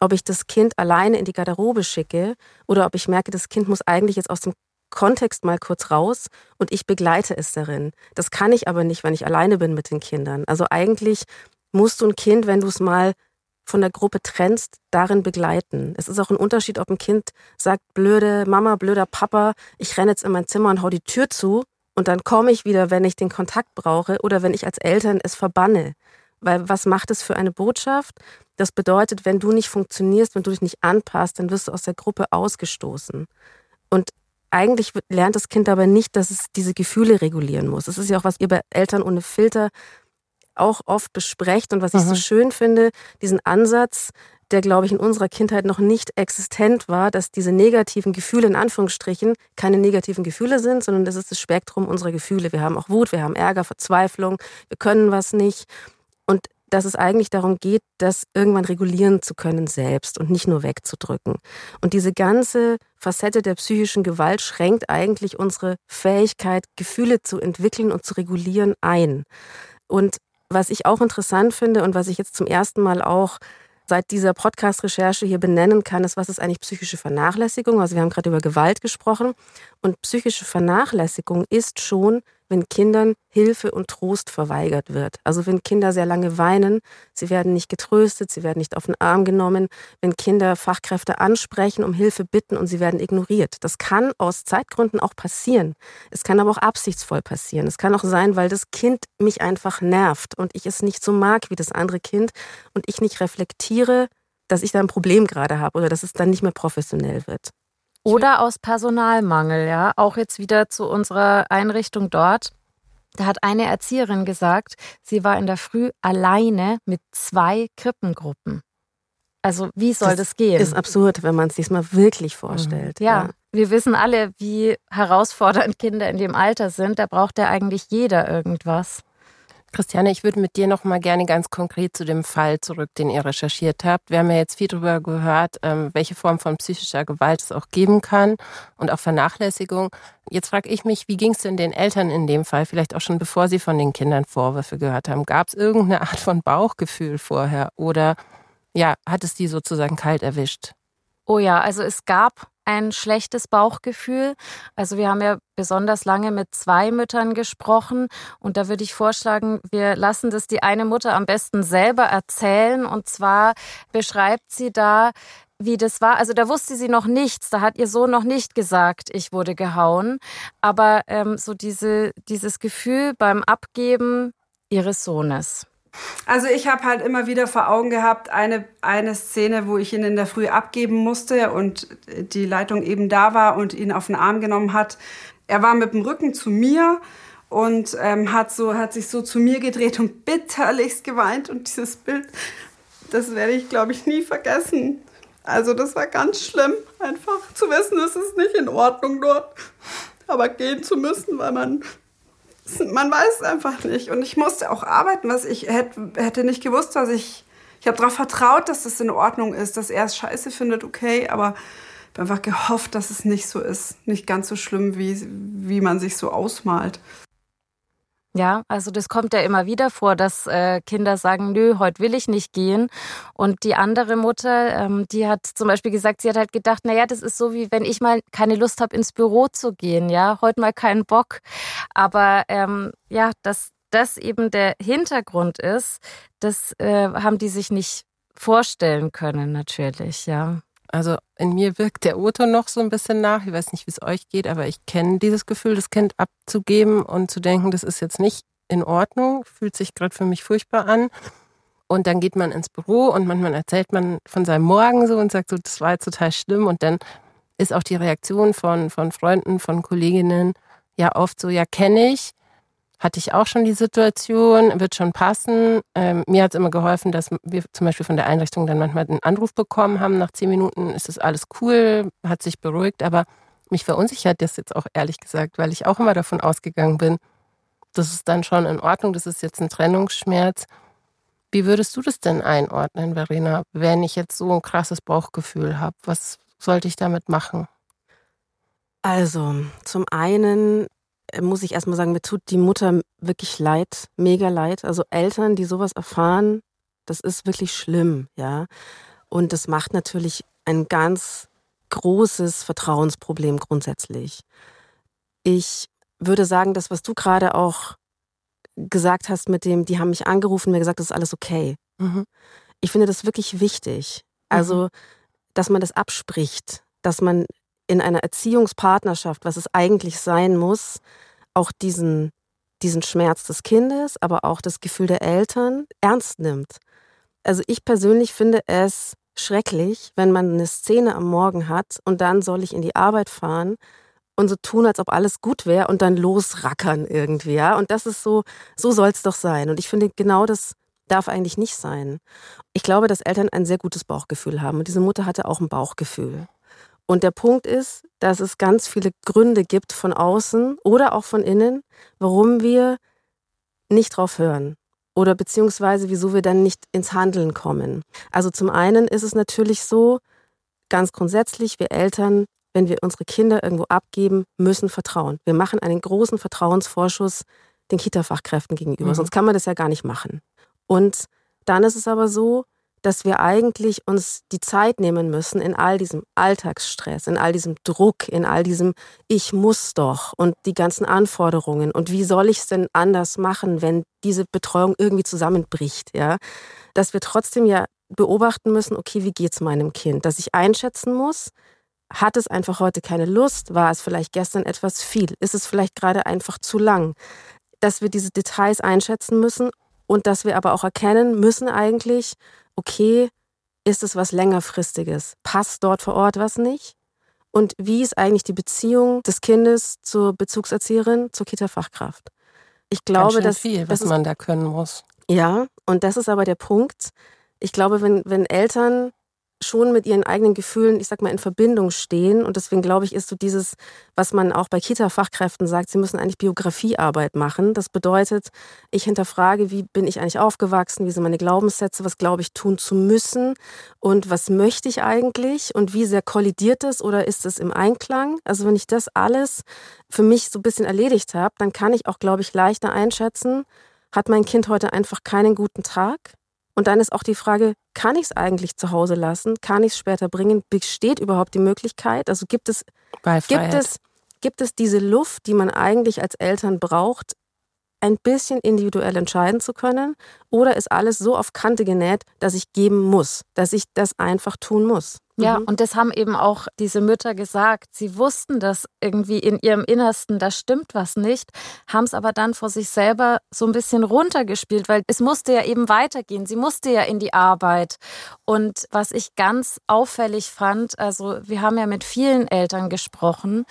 ob ich das Kind alleine in die Garderobe schicke oder ob ich merke, das Kind muss eigentlich jetzt aus dem Kontext mal kurz raus und ich begleite es darin. Das kann ich aber nicht, wenn ich alleine bin mit den Kindern. Also eigentlich musst du ein Kind, wenn du es mal von der Gruppe trennst, darin begleiten. Es ist auch ein Unterschied, ob ein Kind sagt, blöde Mama, blöder Papa, ich renne jetzt in mein Zimmer und hau die Tür zu und dann komme ich wieder, wenn ich den Kontakt brauche oder wenn ich als Eltern es verbanne. Weil was macht es für eine Botschaft? Das bedeutet, wenn du nicht funktionierst, wenn du dich nicht anpasst, dann wirst du aus der Gruppe ausgestoßen. Und eigentlich lernt das Kind aber nicht, dass es diese Gefühle regulieren muss. Das ist ja auch, was ihr bei Eltern ohne Filter auch oft besprecht und was ich so mhm. schön finde, diesen Ansatz, der, glaube ich, in unserer Kindheit noch nicht existent war, dass diese negativen Gefühle in Anführungsstrichen keine negativen Gefühle sind, sondern das ist das Spektrum unserer Gefühle. Wir haben auch Wut, wir haben Ärger, Verzweiflung, wir können was nicht. Und dass es eigentlich darum geht, das irgendwann regulieren zu können selbst und nicht nur wegzudrücken. Und diese ganze Facette der psychischen Gewalt schränkt eigentlich unsere Fähigkeit, Gefühle zu entwickeln und zu regulieren ein. Und was ich auch interessant finde und was ich jetzt zum ersten Mal auch seit dieser Podcast-Recherche hier benennen kann, ist, was ist eigentlich psychische Vernachlässigung? Also wir haben gerade über Gewalt gesprochen und psychische Vernachlässigung ist schon wenn Kindern Hilfe und Trost verweigert wird. Also wenn Kinder sehr lange weinen, sie werden nicht getröstet, sie werden nicht auf den Arm genommen, wenn Kinder Fachkräfte ansprechen, um Hilfe bitten und sie werden ignoriert. Das kann aus Zeitgründen auch passieren. Es kann aber auch absichtsvoll passieren. Es kann auch sein, weil das Kind mich einfach nervt und ich es nicht so mag wie das andere Kind und ich nicht reflektiere, dass ich da ein Problem gerade habe oder dass es dann nicht mehr professionell wird. Oder aus Personalmangel, ja. Auch jetzt wieder zu unserer Einrichtung dort. Da hat eine Erzieherin gesagt, sie war in der Früh alleine mit zwei Krippengruppen. Also wie soll das, das gehen? Ist absurd, wenn man es sich mal wirklich vorstellt. Ja, ja, wir wissen alle, wie herausfordernd Kinder in dem Alter sind. Da braucht ja eigentlich jeder irgendwas. Christiane, ich würde mit dir noch mal gerne ganz konkret zu dem Fall zurück, den ihr recherchiert habt. Wir haben ja jetzt viel darüber gehört, ähm, welche Form von psychischer Gewalt es auch geben kann und auch Vernachlässigung. Jetzt frage ich mich, wie ging es denn den Eltern in dem Fall, vielleicht auch schon bevor sie von den Kindern Vorwürfe gehört haben? Gab es irgendeine Art von Bauchgefühl vorher oder ja, hat es die sozusagen kalt erwischt? Oh ja, also es gab ein schlechtes Bauchgefühl. Also wir haben ja besonders lange mit zwei Müttern gesprochen und da würde ich vorschlagen, wir lassen das die eine Mutter am besten selber erzählen und zwar beschreibt sie da, wie das war. Also da wusste sie noch nichts, da hat ihr Sohn noch nicht gesagt, ich wurde gehauen, aber ähm, so diese, dieses Gefühl beim Abgeben ihres Sohnes. Also ich habe halt immer wieder vor Augen gehabt, eine, eine Szene, wo ich ihn in der Früh abgeben musste und die Leitung eben da war und ihn auf den Arm genommen hat. Er war mit dem Rücken zu mir und ähm, hat, so, hat sich so zu mir gedreht und bitterlichst geweint. Und dieses Bild, das werde ich, glaube ich, nie vergessen. Also das war ganz schlimm, einfach zu wissen, es ist nicht in Ordnung dort. Aber gehen zu müssen, weil man man weiß einfach nicht. Und ich musste auch arbeiten, was ich hätte, hätte nicht gewusst, was ich. Ich habe darauf vertraut, dass das in Ordnung ist, dass er es scheiße findet, okay, aber ich habe einfach gehofft, dass es nicht so ist. Nicht ganz so schlimm, wie, wie man sich so ausmalt. Ja, also das kommt ja immer wieder vor, dass äh, Kinder sagen, nö, heute will ich nicht gehen. Und die andere Mutter, ähm, die hat zum Beispiel gesagt, sie hat halt gedacht, naja, das ist so wie wenn ich mal keine Lust habe, ins Büro zu gehen, ja, heute mal keinen Bock. Aber ähm, ja, dass das eben der Hintergrund ist, das äh, haben die sich nicht vorstellen können, natürlich, ja. Also in mir wirkt der Otto noch so ein bisschen nach. Ich weiß nicht, wie es euch geht, aber ich kenne dieses Gefühl, das Kind abzugeben und zu denken, das ist jetzt nicht in Ordnung, fühlt sich gerade für mich furchtbar an. Und dann geht man ins Büro und manchmal erzählt man von seinem Morgen so und sagt so, das war jetzt total schlimm. Und dann ist auch die Reaktion von, von Freunden, von Kolleginnen ja oft so, ja, kenne ich hatte ich auch schon die Situation, wird schon passen. Ähm, mir hat es immer geholfen, dass wir zum Beispiel von der Einrichtung dann manchmal einen Anruf bekommen haben. Nach zehn Minuten ist das alles cool, hat sich beruhigt, aber mich verunsichert das jetzt auch ehrlich gesagt, weil ich auch immer davon ausgegangen bin, das ist dann schon in Ordnung, das ist jetzt ein Trennungsschmerz. Wie würdest du das denn einordnen, Verena, wenn ich jetzt so ein krasses Bauchgefühl habe? Was sollte ich damit machen? Also, zum einen muss ich erstmal sagen, mir tut die Mutter wirklich leid, mega leid. Also Eltern, die sowas erfahren, das ist wirklich schlimm, ja. Und das macht natürlich ein ganz großes Vertrauensproblem grundsätzlich. Ich würde sagen, das, was du gerade auch gesagt hast mit dem, die haben mich angerufen, mir gesagt, das ist alles okay. Mhm. Ich finde das wirklich wichtig. Also, mhm. dass man das abspricht, dass man in einer Erziehungspartnerschaft, was es eigentlich sein muss, auch diesen, diesen Schmerz des Kindes, aber auch das Gefühl der Eltern ernst nimmt. Also ich persönlich finde es schrecklich, wenn man eine Szene am Morgen hat und dann soll ich in die Arbeit fahren und so tun, als ob alles gut wäre und dann losrackern irgendwie, ja. Und das ist so, so soll es doch sein. Und ich finde, genau das darf eigentlich nicht sein. Ich glaube, dass Eltern ein sehr gutes Bauchgefühl haben. Und diese Mutter hatte auch ein Bauchgefühl. Und der Punkt ist, dass es ganz viele Gründe gibt von außen oder auch von innen, warum wir nicht drauf hören oder beziehungsweise wieso wir dann nicht ins Handeln kommen. Also zum einen ist es natürlich so, ganz grundsätzlich, wir Eltern, wenn wir unsere Kinder irgendwo abgeben, müssen vertrauen. Wir machen einen großen Vertrauensvorschuss den Kita-Fachkräften gegenüber, mhm. sonst kann man das ja gar nicht machen. Und dann ist es aber so, dass wir eigentlich uns die Zeit nehmen müssen in all diesem Alltagsstress, in all diesem Druck, in all diesem Ich muss doch und die ganzen Anforderungen und wie soll ich es denn anders machen, wenn diese Betreuung irgendwie zusammenbricht, ja? Dass wir trotzdem ja beobachten müssen, okay, wie geht es meinem Kind, dass ich einschätzen muss, hat es einfach heute keine Lust? War es vielleicht gestern etwas viel? Ist es vielleicht gerade einfach zu lang? Dass wir diese Details einschätzen müssen und dass wir aber auch erkennen müssen eigentlich, okay, ist es was längerfristiges? Passt dort vor Ort was nicht? Und wie ist eigentlich die Beziehung des Kindes zur Bezugserzieherin, zur Kita-Fachkraft? Ich glaube, dass viel, was das man da können muss. Ja, und das ist aber der Punkt. Ich glaube, wenn, wenn Eltern schon mit ihren eigenen Gefühlen, ich sag mal, in Verbindung stehen. Und deswegen glaube ich, ist so dieses, was man auch bei Kita-Fachkräften sagt, sie müssen eigentlich Biografiearbeit machen. Das bedeutet, ich hinterfrage, wie bin ich eigentlich aufgewachsen, wie sind meine Glaubenssätze, was glaube ich tun zu müssen und was möchte ich eigentlich und wie sehr kollidiert es oder ist es im Einklang. Also wenn ich das alles für mich so ein bisschen erledigt habe, dann kann ich auch, glaube ich, leichter einschätzen, hat mein Kind heute einfach keinen guten Tag und dann ist auch die Frage, kann ich es eigentlich zu Hause lassen? Kann ich es später bringen? Besteht überhaupt die Möglichkeit? Also gibt es, gibt es, gibt es diese Luft, die man eigentlich als Eltern braucht, ein bisschen individuell entscheiden zu können? Oder ist alles so auf Kante genäht, dass ich geben muss, dass ich das einfach tun muss? Ja, mhm. und das haben eben auch diese Mütter gesagt. Sie wussten das irgendwie in ihrem Innersten, da stimmt was nicht, haben es aber dann vor sich selber so ein bisschen runtergespielt, weil es musste ja eben weitergehen. Sie musste ja in die Arbeit. Und was ich ganz auffällig fand, also wir haben ja mit vielen Eltern gesprochen,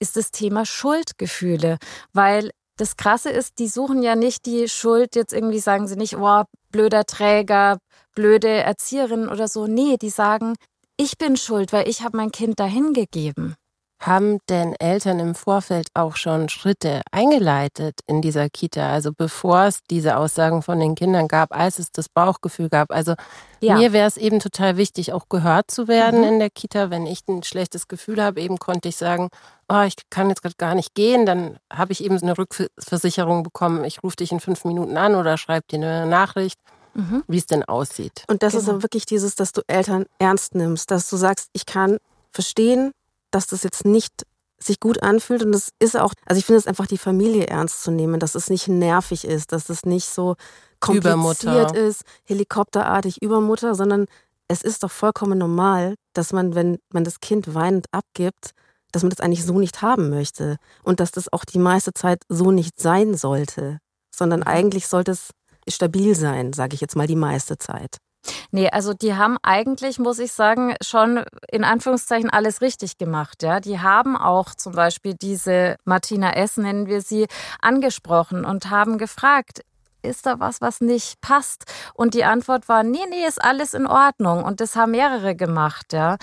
ist das Thema Schuldgefühle, weil das Krasse ist, die suchen ja nicht die Schuld, jetzt irgendwie sagen sie nicht, oh, blöder Träger, blöde Erzieherin oder so. Nee, die sagen, ich bin schuld, weil ich habe mein Kind dahin gegeben. Haben denn Eltern im Vorfeld auch schon Schritte eingeleitet in dieser Kita? Also bevor es diese Aussagen von den Kindern gab, als es das Bauchgefühl gab. Also ja. mir wäre es eben total wichtig, auch gehört zu werden mhm. in der Kita. Wenn ich ein schlechtes Gefühl habe, eben konnte ich sagen, oh, ich kann jetzt gerade gar nicht gehen, dann habe ich eben eine Rückversicherung bekommen. Ich rufe dich in fünf Minuten an oder schreibe dir eine Nachricht mhm. wie es denn aussieht. Und das genau. ist aber wirklich dieses, dass du Eltern ernst nimmst, dass du sagst, ich kann verstehen, dass das jetzt nicht sich gut anfühlt und das ist auch, also ich finde es einfach die Familie ernst zu nehmen, dass es nicht nervig ist, dass es nicht so kompliziert Übermutter. ist, helikopterartig Übermutter, sondern es ist doch vollkommen normal, dass man, wenn man das Kind weinend abgibt, dass man das eigentlich so nicht haben möchte und dass das auch die meiste Zeit so nicht sein sollte, sondern mhm. eigentlich sollte es stabil sein, sage ich jetzt mal die meiste Zeit. Nee, also die haben eigentlich, muss ich sagen, schon in Anführungszeichen alles richtig gemacht. Ja, die haben auch zum Beispiel diese Martina S. nennen wir sie angesprochen und haben gefragt, ist da was, was nicht passt? Und die Antwort war, nee, nee, ist alles in Ordnung. Und das haben mehrere gemacht, ja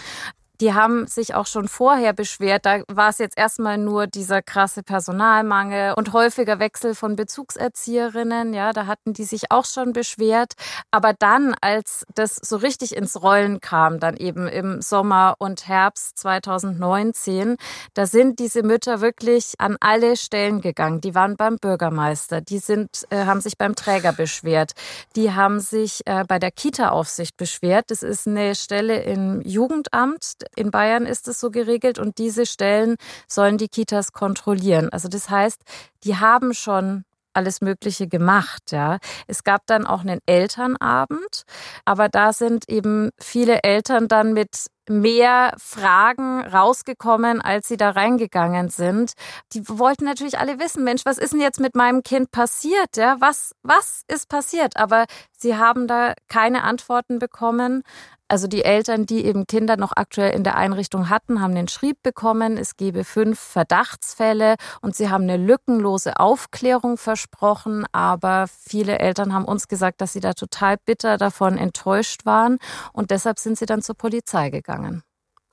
die haben sich auch schon vorher beschwert. Da war es jetzt erstmal nur dieser krasse Personalmangel und häufiger Wechsel von Bezugserzieherinnen. Ja, da hatten die sich auch schon beschwert. Aber dann, als das so richtig ins Rollen kam, dann eben im Sommer und Herbst 2019, da sind diese Mütter wirklich an alle Stellen gegangen. Die waren beim Bürgermeister, die sind, äh, haben sich beim Träger beschwert, die haben sich äh, bei der Kita-Aufsicht beschwert. Das ist eine Stelle im Jugendamt in Bayern ist es so geregelt und diese Stellen sollen die Kitas kontrollieren. Also das heißt, die haben schon alles Mögliche gemacht, ja. Es gab dann auch einen Elternabend, aber da sind eben viele Eltern dann mit mehr Fragen rausgekommen, als sie da reingegangen sind. Die wollten natürlich alle wissen, Mensch, was ist denn jetzt mit meinem Kind passiert? Ja, was, was ist passiert? Aber sie haben da keine Antworten bekommen. Also die Eltern, die eben Kinder noch aktuell in der Einrichtung hatten, haben den Schrieb bekommen, es gebe fünf Verdachtsfälle und sie haben eine lückenlose Aufklärung versprochen. Aber viele Eltern haben uns gesagt, dass sie da total bitter davon enttäuscht waren und deshalb sind sie dann zur Polizei gegangen.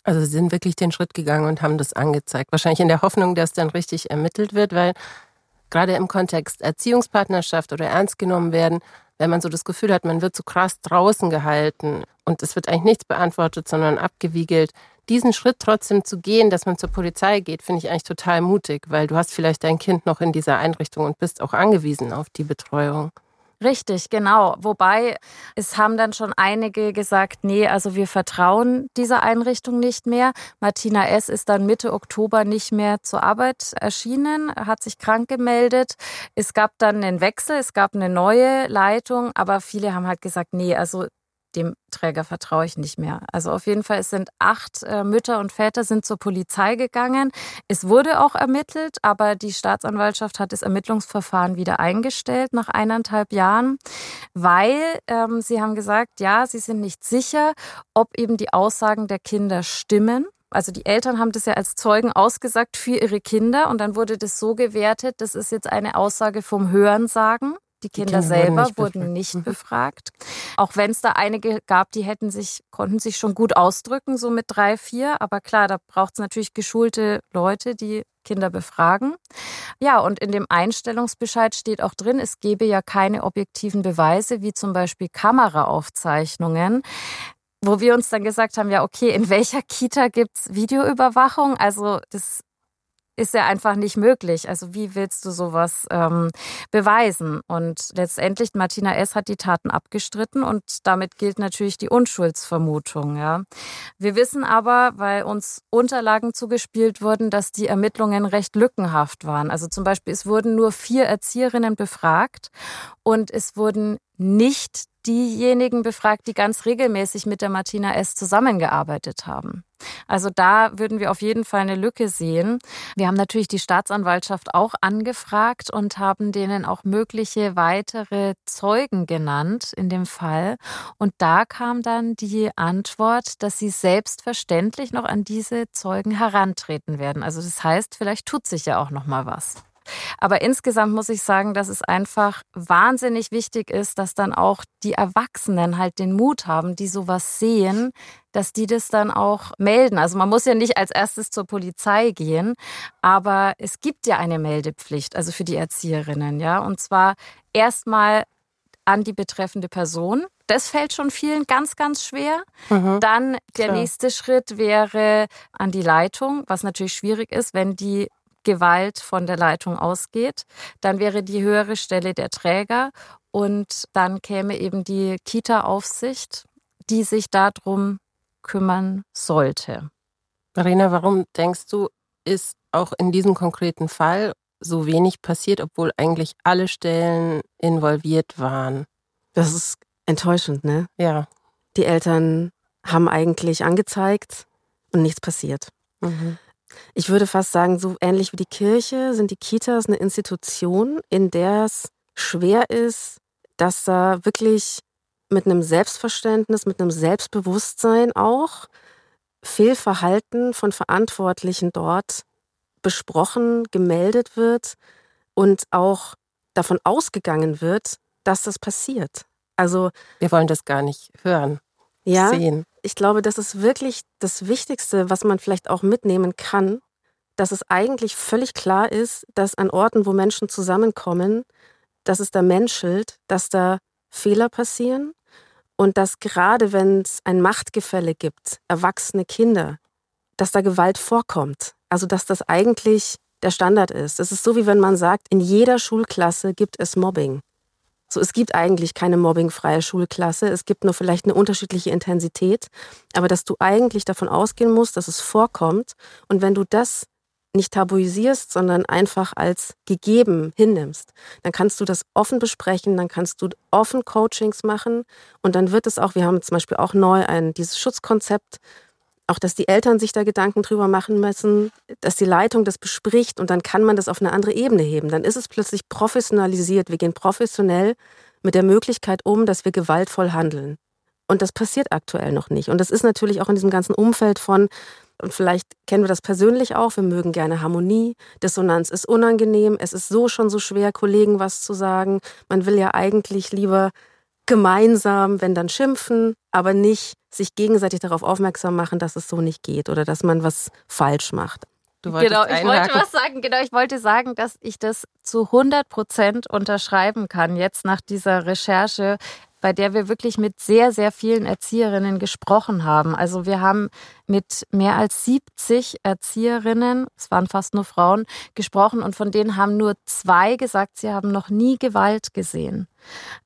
Also sie sind wirklich den Schritt gegangen und haben das angezeigt. Wahrscheinlich in der Hoffnung, dass dann richtig ermittelt wird, weil gerade im Kontext Erziehungspartnerschaft oder ernst genommen werden, wenn man so das Gefühl hat, man wird so krass draußen gehalten und es wird eigentlich nichts beantwortet, sondern abgewiegelt. Diesen Schritt trotzdem zu gehen, dass man zur Polizei geht, finde ich eigentlich total mutig, weil du hast vielleicht dein Kind noch in dieser Einrichtung und bist auch angewiesen auf die Betreuung. Richtig, genau. Wobei es haben dann schon einige gesagt, nee, also wir vertrauen dieser Einrichtung nicht mehr. Martina S. ist dann Mitte Oktober nicht mehr zur Arbeit erschienen, hat sich krank gemeldet. Es gab dann einen Wechsel, es gab eine neue Leitung, aber viele haben halt gesagt, nee, also dem Träger vertraue ich nicht mehr. Also auf jeden Fall, es sind acht äh, Mütter und Väter sind zur Polizei gegangen. Es wurde auch ermittelt, aber die Staatsanwaltschaft hat das Ermittlungsverfahren wieder eingestellt nach eineinhalb Jahren, weil ähm, sie haben gesagt, ja, sie sind nicht sicher, ob eben die Aussagen der Kinder stimmen. Also die Eltern haben das ja als Zeugen ausgesagt für ihre Kinder und dann wurde das so gewertet, das ist jetzt eine Aussage vom Hörensagen. Die Kinder, die Kinder selber wurden nicht, wurden nicht mhm. befragt. Auch wenn es da einige gab, die hätten sich, konnten sich schon gut ausdrücken, so mit drei, vier. Aber klar, da braucht es natürlich geschulte Leute, die Kinder befragen. Ja, und in dem Einstellungsbescheid steht auch drin, es gebe ja keine objektiven Beweise, wie zum Beispiel Kameraaufzeichnungen wo wir uns dann gesagt haben, ja, okay, in welcher Kita gibt es Videoüberwachung? Also das ist ja einfach nicht möglich. Also wie willst du sowas ähm, beweisen? Und letztendlich, Martina S. hat die Taten abgestritten und damit gilt natürlich die Unschuldsvermutung. Ja. Wir wissen aber, weil uns Unterlagen zugespielt wurden, dass die Ermittlungen recht lückenhaft waren. Also zum Beispiel, es wurden nur vier Erzieherinnen befragt und es wurden nicht diejenigen befragt, die ganz regelmäßig mit der Martina S. zusammengearbeitet haben. Also da würden wir auf jeden Fall eine Lücke sehen. Wir haben natürlich die Staatsanwaltschaft auch angefragt und haben denen auch mögliche weitere Zeugen genannt in dem Fall. Und da kam dann die Antwort, dass sie selbstverständlich noch an diese Zeugen herantreten werden. Also das heißt, vielleicht tut sich ja auch noch mal was. Aber insgesamt muss ich sagen, dass es einfach wahnsinnig wichtig ist, dass dann auch die Erwachsenen halt den Mut haben, die sowas sehen, dass die das dann auch melden. Also man muss ja nicht als erstes zur Polizei gehen, aber es gibt ja eine Meldepflicht, also für die Erzieherinnen, ja. Und zwar erstmal an die betreffende Person. Das fällt schon vielen ganz, ganz schwer. Mhm, Dann der klar. nächste Schritt wäre an die Leitung, was natürlich schwierig ist, wenn die Gewalt von der Leitung ausgeht. Dann wäre die höhere Stelle der Träger und dann käme eben die Kita-Aufsicht, die sich darum kümmern sollte. Marina, warum denkst du, ist auch in diesem konkreten Fall so wenig passiert, obwohl eigentlich alle Stellen involviert waren? Das ist enttäuschend, ne? Ja. Die Eltern haben eigentlich angezeigt und nichts passiert. Mhm. Ich würde fast sagen, so ähnlich wie die Kirche sind die Kitas eine Institution, in der es schwer ist, dass da wirklich mit einem Selbstverständnis, mit einem Selbstbewusstsein auch Fehlverhalten von Verantwortlichen dort besprochen, gemeldet wird und auch davon ausgegangen wird, dass das passiert. Also wir wollen das gar nicht hören, ja, sehen ich glaube, das ist wirklich das Wichtigste, was man vielleicht auch mitnehmen kann, dass es eigentlich völlig klar ist, dass an Orten, wo Menschen zusammenkommen, dass es da menschelt, dass da Fehler passieren und dass gerade wenn es ein Machtgefälle gibt, erwachsene Kinder, dass da Gewalt vorkommt. Also dass das eigentlich der Standard ist. Es ist so, wie wenn man sagt, in jeder Schulklasse gibt es Mobbing. So, es gibt eigentlich keine mobbingfreie Schulklasse. Es gibt nur vielleicht eine unterschiedliche Intensität. Aber dass du eigentlich davon ausgehen musst, dass es vorkommt. Und wenn du das nicht tabuisierst, sondern einfach als gegeben hinnimmst, dann kannst du das offen besprechen, dann kannst du offen Coachings machen und dann wird es auch, wir haben zum Beispiel auch neu ein, dieses Schutzkonzept auch, dass die Eltern sich da Gedanken drüber machen müssen, dass die Leitung das bespricht und dann kann man das auf eine andere Ebene heben. Dann ist es plötzlich professionalisiert. Wir gehen professionell mit der Möglichkeit um, dass wir gewaltvoll handeln. Und das passiert aktuell noch nicht. Und das ist natürlich auch in diesem ganzen Umfeld von, und vielleicht kennen wir das persönlich auch, wir mögen gerne Harmonie, Dissonanz ist unangenehm, es ist so schon so schwer, Kollegen was zu sagen. Man will ja eigentlich lieber gemeinsam, wenn dann schimpfen, aber nicht sich gegenseitig darauf aufmerksam machen, dass es so nicht geht oder dass man was falsch macht. genau, ich einhaken. wollte was sagen. Genau, ich wollte sagen, dass ich das zu 100 Prozent unterschreiben kann jetzt nach dieser Recherche bei der wir wirklich mit sehr, sehr vielen Erzieherinnen gesprochen haben. Also wir haben mit mehr als 70 Erzieherinnen, es waren fast nur Frauen, gesprochen und von denen haben nur zwei gesagt, sie haben noch nie Gewalt gesehen.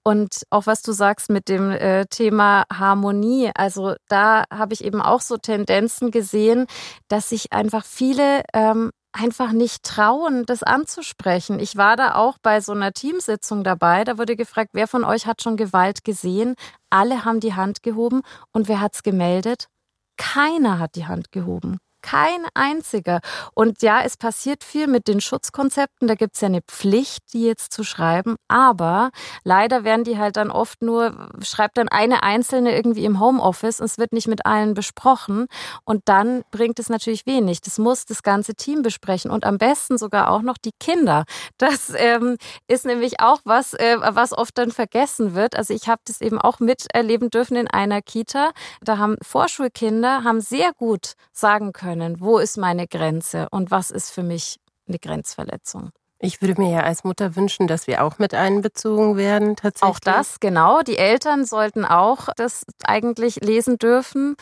Und auch was du sagst mit dem äh, Thema Harmonie, also da habe ich eben auch so Tendenzen gesehen, dass sich einfach viele ähm, einfach nicht trauen, das anzusprechen. Ich war da auch bei so einer Teamsitzung dabei. Da wurde gefragt, wer von euch hat schon Gewalt gesehen? Alle haben die Hand gehoben. Und wer hat es gemeldet? Keiner hat die Hand gehoben. Kein einziger. Und ja, es passiert viel mit den Schutzkonzepten. Da gibt es ja eine Pflicht, die jetzt zu schreiben. Aber leider werden die halt dann oft nur, schreibt dann eine Einzelne irgendwie im Homeoffice und es wird nicht mit allen besprochen. Und dann bringt es natürlich wenig. Das muss das ganze Team besprechen und am besten sogar auch noch die Kinder. Das ähm, ist nämlich auch was, äh, was oft dann vergessen wird. Also ich habe das eben auch miterleben dürfen in einer Kita. Da haben Vorschulkinder haben sehr gut sagen können, wo ist meine Grenze und was ist für mich eine Grenzverletzung. Ich würde mir ja als Mutter wünschen, dass wir auch mit einbezogen werden, tatsächlich. Auch das, genau. Die Eltern sollten auch das eigentlich lesen dürfen.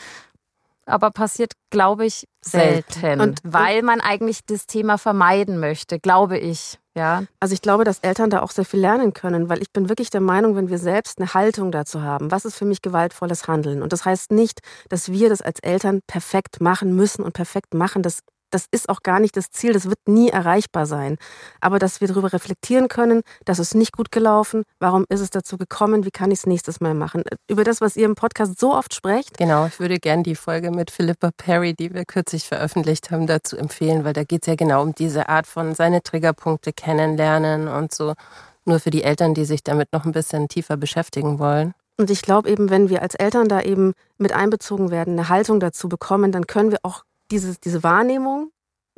Aber passiert, glaube ich, selten. Und, weil man eigentlich das Thema vermeiden möchte, glaube ich. Ja. Also ich glaube, dass Eltern da auch sehr viel lernen können, weil ich bin wirklich der Meinung, wenn wir selbst eine Haltung dazu haben, was ist für mich gewaltvolles Handeln? Und das heißt nicht, dass wir das als Eltern perfekt machen müssen und perfekt machen. Das das ist auch gar nicht das Ziel, das wird nie erreichbar sein. Aber dass wir darüber reflektieren können, das ist nicht gut gelaufen, warum ist es dazu gekommen, wie kann ich es nächstes Mal machen? Über das, was ihr im Podcast so oft sprecht. Genau, ich würde gerne die Folge mit Philippa Perry, die wir kürzlich veröffentlicht haben, dazu empfehlen, weil da geht es ja genau um diese Art von seine Triggerpunkte kennenlernen und so. Nur für die Eltern, die sich damit noch ein bisschen tiefer beschäftigen wollen. Und ich glaube eben, wenn wir als Eltern da eben mit einbezogen werden, eine Haltung dazu bekommen, dann können wir auch diese, diese Wahrnehmung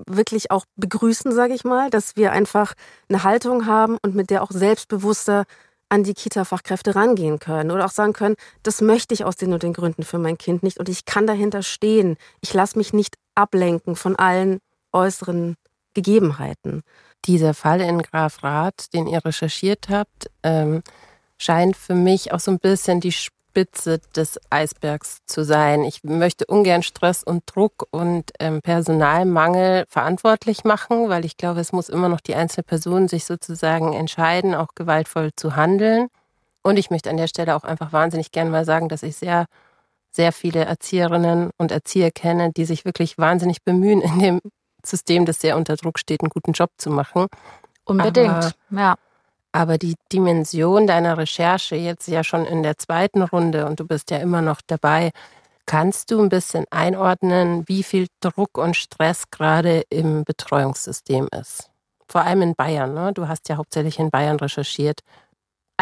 wirklich auch begrüßen, sage ich mal, dass wir einfach eine Haltung haben und mit der auch selbstbewusster an die Kita-Fachkräfte rangehen können oder auch sagen können, das möchte ich aus den und den Gründen für mein Kind nicht und ich kann dahinter stehen. Ich lasse mich nicht ablenken von allen äußeren Gegebenheiten. Dieser Fall in Graf Rath, den ihr recherchiert habt, ähm, scheint für mich auch so ein bisschen die Spitze des Eisbergs zu sein. Ich möchte ungern Stress und Druck und ähm, Personalmangel verantwortlich machen, weil ich glaube, es muss immer noch die einzelne Person sich sozusagen entscheiden, auch gewaltvoll zu handeln. Und ich möchte an der Stelle auch einfach wahnsinnig gern mal sagen, dass ich sehr, sehr viele Erzieherinnen und Erzieher kenne, die sich wirklich wahnsinnig bemühen, in dem System, das sehr unter Druck steht, einen guten Job zu machen. Unbedingt, Aber ja. Aber die Dimension deiner Recherche jetzt ja schon in der zweiten Runde und du bist ja immer noch dabei, kannst du ein bisschen einordnen, wie viel Druck und Stress gerade im Betreuungssystem ist? Vor allem in Bayern, ne? Du hast ja hauptsächlich in Bayern recherchiert.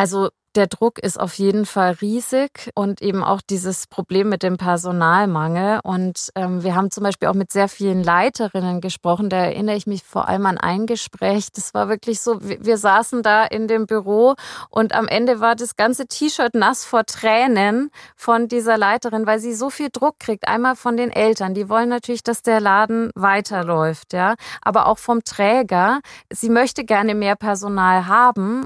Also der Druck ist auf jeden Fall riesig und eben auch dieses Problem mit dem Personalmangel. Und ähm, wir haben zum Beispiel auch mit sehr vielen Leiterinnen gesprochen. Da erinnere ich mich vor allem an ein Gespräch. Das war wirklich so, wir, saßen da in dem Büro und am Ende war das ganze T-Shirt nass vor Tränen von dieser Leiterin, weil sie so viel Druck kriegt. Einmal von den Eltern, die wollen natürlich, dass der Laden weiterläuft, ja, aber auch vom Träger. Sie möchte gerne mehr Personal haben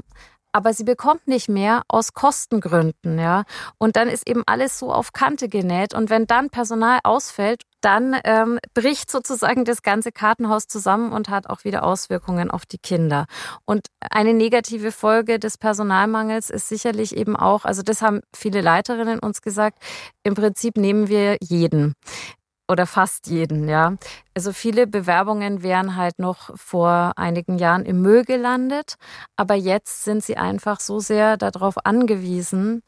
aber sie bekommt nicht mehr aus Kostengründen, ja. Und dann ist eben alles so auf Kante genäht. Und wenn dann Personal ausfällt, dann ähm, bricht sozusagen das ganze Kartenhaus zusammen und hat auch wieder Auswirkungen auf die Kinder. Und eine negative Folge des Personalmangels ist sicherlich eben auch, also das haben viele Leiterinnen uns gesagt, im Prinzip nehmen wir jeden oder fast jeden, ja. Also viele Bewerbungen wären halt noch vor einigen Jahren im Müll gelandet, aber jetzt sind sie einfach so sehr darauf angewiesen.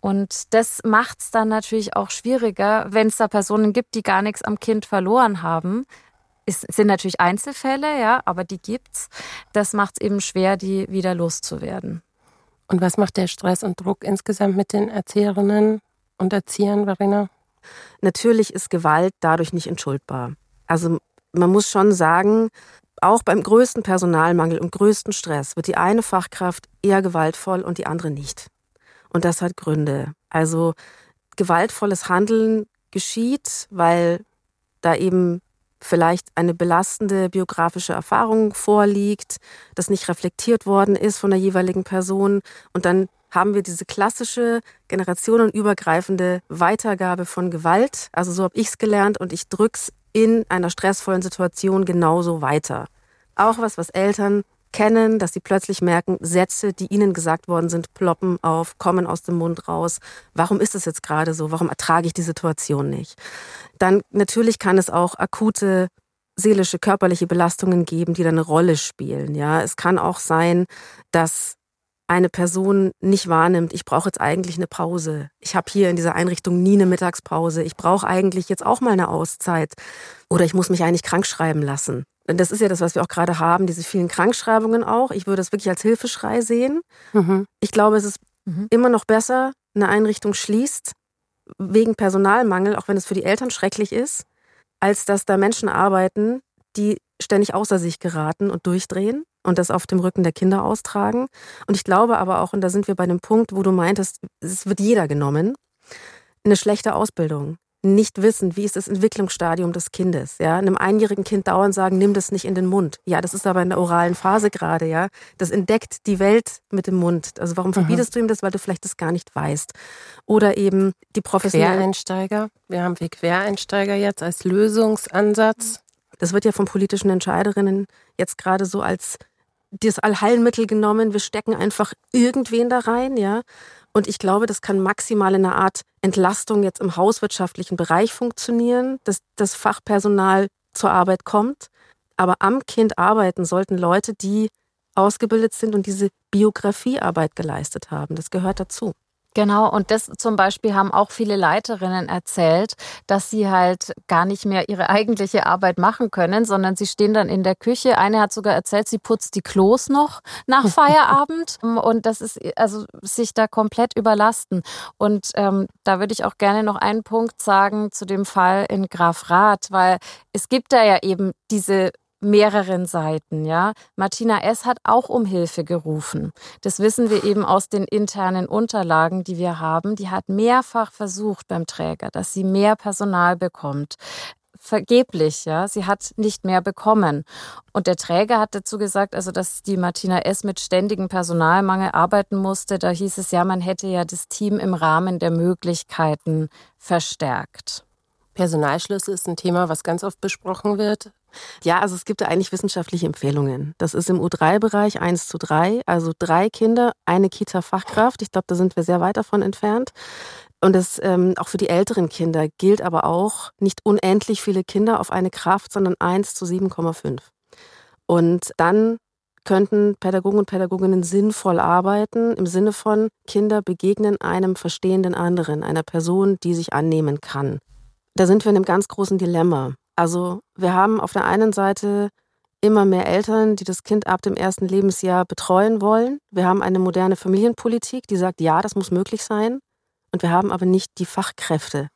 Und das macht es dann natürlich auch schwieriger, wenn es da Personen gibt, die gar nichts am Kind verloren haben. Es sind natürlich Einzelfälle, ja, aber die gibt's. Das macht es eben schwer, die wieder loszuwerden. Und was macht der Stress und Druck insgesamt mit den Erzieherinnen und Erziehern, Verena? Natürlich ist Gewalt dadurch nicht entschuldbar. Also man muss schon sagen, auch beim größten Personalmangel und größten Stress wird die eine Fachkraft eher gewaltvoll und die andere nicht. Und das hat Gründe. Also gewaltvolles Handeln geschieht, weil da eben vielleicht eine belastende biografische Erfahrung vorliegt, das nicht reflektiert worden ist von der jeweiligen Person und dann haben wir diese klassische generationenübergreifende Weitergabe von Gewalt. Also so habe ich es gelernt und ich drück's in einer stressvollen Situation genauso weiter. Auch was, was Eltern kennen, dass sie plötzlich merken, Sätze, die ihnen gesagt worden sind, ploppen auf, kommen aus dem Mund raus. Warum ist es jetzt gerade so? Warum ertrage ich die Situation nicht? Dann natürlich kann es auch akute seelische, körperliche Belastungen geben, die dann eine Rolle spielen. Ja, es kann auch sein, dass eine Person nicht wahrnimmt, ich brauche jetzt eigentlich eine Pause. Ich habe hier in dieser Einrichtung nie eine Mittagspause. Ich brauche eigentlich jetzt auch mal eine Auszeit. Oder ich muss mich eigentlich krank schreiben lassen. Das ist ja das, was wir auch gerade haben, diese vielen Krankschreibungen auch. Ich würde das wirklich als Hilfeschrei sehen. Mhm. Ich glaube, es ist mhm. immer noch besser, eine Einrichtung schließt, wegen Personalmangel, auch wenn es für die Eltern schrecklich ist, als dass da Menschen arbeiten, die ständig außer sich geraten und durchdrehen und das auf dem Rücken der Kinder austragen. Und ich glaube aber auch, und da sind wir bei dem Punkt, wo du meintest, es wird jeder genommen, eine schlechte Ausbildung. Nicht wissen, wie ist das Entwicklungsstadium des Kindes, ja, einem einjährigen Kind dauernd sagen, nimm das nicht in den Mund. Ja, das ist aber in der oralen Phase gerade, ja. Das entdeckt die Welt mit dem Mund. Also warum verbietest mhm. du ihm das, weil du vielleicht das gar nicht weißt? Oder eben die professionellen Quereinsteiger. Wir haben wir Quereinsteiger jetzt als Lösungsansatz. Das wird ja von politischen Entscheiderinnen jetzt gerade so als das Allheilmittel genommen. Wir stecken einfach irgendwen da rein, ja. Und ich glaube, das kann maximal in einer Art Entlastung jetzt im hauswirtschaftlichen Bereich funktionieren, dass das Fachpersonal zur Arbeit kommt. Aber am Kind arbeiten sollten Leute, die ausgebildet sind und diese Biografiearbeit geleistet haben. Das gehört dazu. Genau, und das zum Beispiel haben auch viele Leiterinnen erzählt, dass sie halt gar nicht mehr ihre eigentliche Arbeit machen können, sondern sie stehen dann in der Küche. Eine hat sogar erzählt, sie putzt die Klos noch nach Feierabend und das ist also sich da komplett überlasten. Und ähm, da würde ich auch gerne noch einen Punkt sagen zu dem Fall in Graf Rath, weil es gibt da ja eben diese mehreren Seiten, ja. Martina S. hat auch um Hilfe gerufen. Das wissen wir eben aus den internen Unterlagen, die wir haben. Die hat mehrfach versucht beim Träger, dass sie mehr Personal bekommt. Vergeblich, ja. Sie hat nicht mehr bekommen. Und der Träger hat dazu gesagt, also, dass die Martina S. mit ständigem Personalmangel arbeiten musste. Da hieß es ja, man hätte ja das Team im Rahmen der Möglichkeiten verstärkt. Personalschlüssel ist ein Thema, was ganz oft besprochen wird. Ja, also es gibt ja eigentlich wissenschaftliche Empfehlungen. Das ist im U3-Bereich 1 zu 3, also drei Kinder, eine Kita-Fachkraft. Ich glaube, da sind wir sehr weit davon entfernt. Und das ähm, auch für die älteren Kinder gilt aber auch nicht unendlich viele Kinder auf eine Kraft, sondern 1 zu 7,5. Und dann könnten Pädagogen und Pädagoginnen sinnvoll arbeiten, im Sinne von Kinder begegnen einem verstehenden anderen, einer Person, die sich annehmen kann da sind wir in einem ganz großen Dilemma. Also wir haben auf der einen Seite immer mehr Eltern, die das Kind ab dem ersten Lebensjahr betreuen wollen. Wir haben eine moderne Familienpolitik, die sagt, ja, das muss möglich sein. Und wir haben aber nicht die Fachkräfte.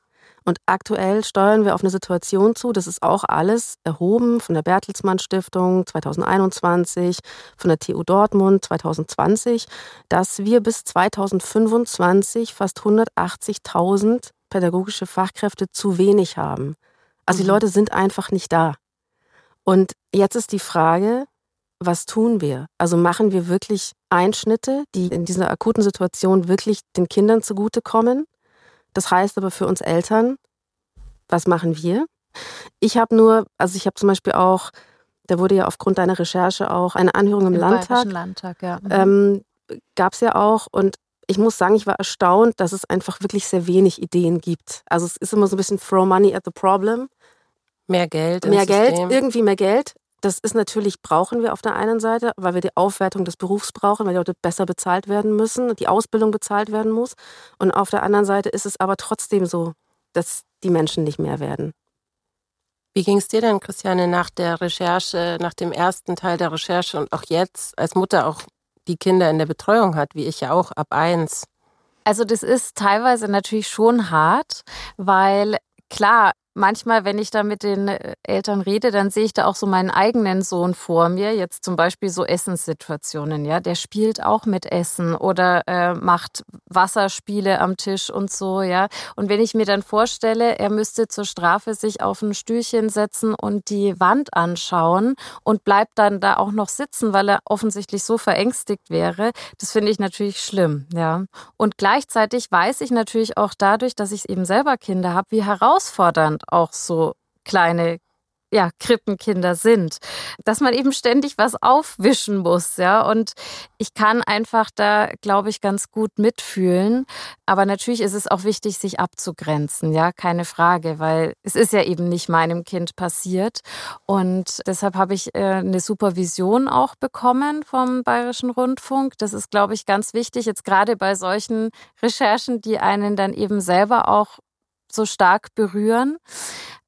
Und aktuell steuern wir auf eine Situation zu, das ist auch alles erhoben von der Bertelsmann Stiftung 2021, von der TU Dortmund 2020, dass wir bis 2025 fast 180.000 pädagogische Fachkräfte zu wenig haben. Also die mhm. Leute sind einfach nicht da. Und jetzt ist die Frage, was tun wir? Also machen wir wirklich Einschnitte, die in dieser akuten Situation wirklich den Kindern zugutekommen? Das heißt aber für uns Eltern, was machen wir? Ich habe nur, also ich habe zum Beispiel auch, da wurde ja aufgrund deiner Recherche auch eine Anhörung im, Im Landtag. Landtag ja. Mhm. Ähm, Gab es ja auch. Und ich muss sagen, ich war erstaunt, dass es einfach wirklich sehr wenig Ideen gibt. Also es ist immer so ein bisschen throw money at the problem. Mehr Geld. Mehr Geld, System. irgendwie mehr Geld. Das ist natürlich, brauchen wir auf der einen Seite, weil wir die Aufwertung des Berufs brauchen, weil die Leute besser bezahlt werden müssen, die Ausbildung bezahlt werden muss. Und auf der anderen Seite ist es aber trotzdem so, dass die Menschen nicht mehr werden. Wie ging es dir denn, Christiane, nach der Recherche, nach dem ersten Teil der Recherche und auch jetzt als Mutter auch die Kinder in der Betreuung hat, wie ich ja auch ab eins. Also das ist teilweise natürlich schon hart, weil klar, manchmal, wenn ich da mit den äh, Eltern rede, dann sehe ich da auch so meinen eigenen Sohn vor mir. Jetzt zum Beispiel so Essenssituationen, ja. Der spielt auch mit Essen oder äh, macht Wasserspiele am Tisch und so, ja. Und wenn ich mir dann vorstelle, er müsste zur Strafe sich auf ein Stühlchen setzen und die Wand anschauen und bleibt dann da auch noch sitzen, weil er offensichtlich so verängstigt wäre, das finde ich natürlich schlimm, ja. Und gleichzeitig weiß ich natürlich auch dadurch, dass ich eben selber Kinder habe, wie herausfordernd auch so kleine ja, Krippenkinder sind, dass man eben ständig was aufwischen muss, ja. Und ich kann einfach da, glaube ich, ganz gut mitfühlen. Aber natürlich ist es auch wichtig, sich abzugrenzen, ja, keine Frage, weil es ist ja eben nicht meinem Kind passiert. Und deshalb habe ich äh, eine Supervision auch bekommen vom Bayerischen Rundfunk. Das ist, glaube ich, ganz wichtig, jetzt gerade bei solchen Recherchen, die einen dann eben selber auch so stark berühren.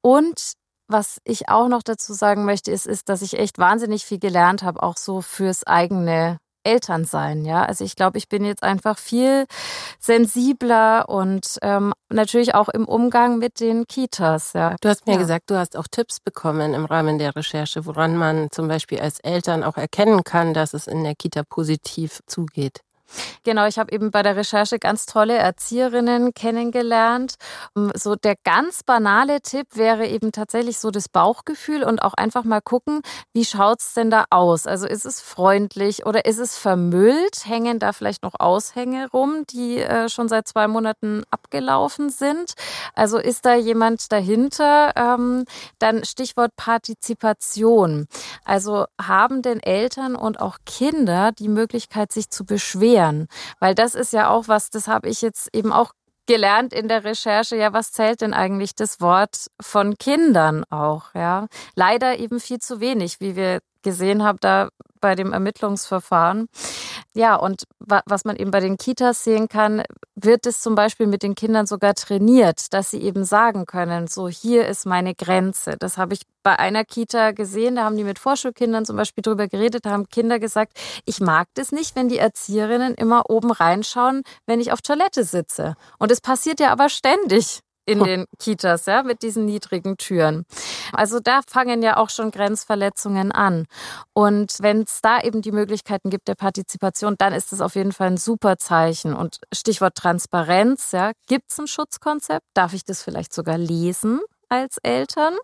Und was ich auch noch dazu sagen möchte, ist, ist, dass ich echt wahnsinnig viel gelernt habe, auch so fürs eigene Elternsein, ja. Also ich glaube, ich bin jetzt einfach viel sensibler und ähm, natürlich auch im Umgang mit den Kitas, ja. Du hast mir ja. gesagt, du hast auch Tipps bekommen im Rahmen der Recherche, woran man zum Beispiel als Eltern auch erkennen kann, dass es in der Kita positiv zugeht. Genau, ich habe eben bei der Recherche ganz tolle Erzieherinnen kennengelernt. Ähm, so der ganz banale Tipp wäre eben tatsächlich so das Bauchgefühl und auch einfach mal gucken, wie schaut's denn da aus? Also ist es freundlich oder ist es vermüllt? Hängen da vielleicht noch Aushänge rum, die äh, schon seit zwei Monaten abgelaufen sind? Also ist da jemand dahinter? Ähm, dann Stichwort Partizipation. Also haben denn Eltern und auch Kinder die Möglichkeit, sich zu beschweren? Erklären. Weil das ist ja auch was, das habe ich jetzt eben auch gelernt in der Recherche, ja, was zählt denn eigentlich das Wort von Kindern auch, ja? Leider eben viel zu wenig, wie wir gesehen haben, da bei dem Ermittlungsverfahren. Ja, und was man eben bei den Kitas sehen kann, wird es zum Beispiel mit den Kindern sogar trainiert, dass sie eben sagen können, so hier ist meine Grenze. Das habe ich bei einer Kita gesehen, da haben die mit Vorschulkindern zum Beispiel drüber geredet, da haben Kinder gesagt, ich mag das nicht, wenn die Erzieherinnen immer oben reinschauen, wenn ich auf Toilette sitze. Und es passiert ja aber ständig in den Kitas, ja, mit diesen niedrigen Türen. Also da fangen ja auch schon Grenzverletzungen an. Und wenn es da eben die Möglichkeiten gibt der Partizipation, dann ist das auf jeden Fall ein super Zeichen. Und Stichwort Transparenz, ja, gibt es ein Schutzkonzept? Darf ich das vielleicht sogar lesen? als Eltern.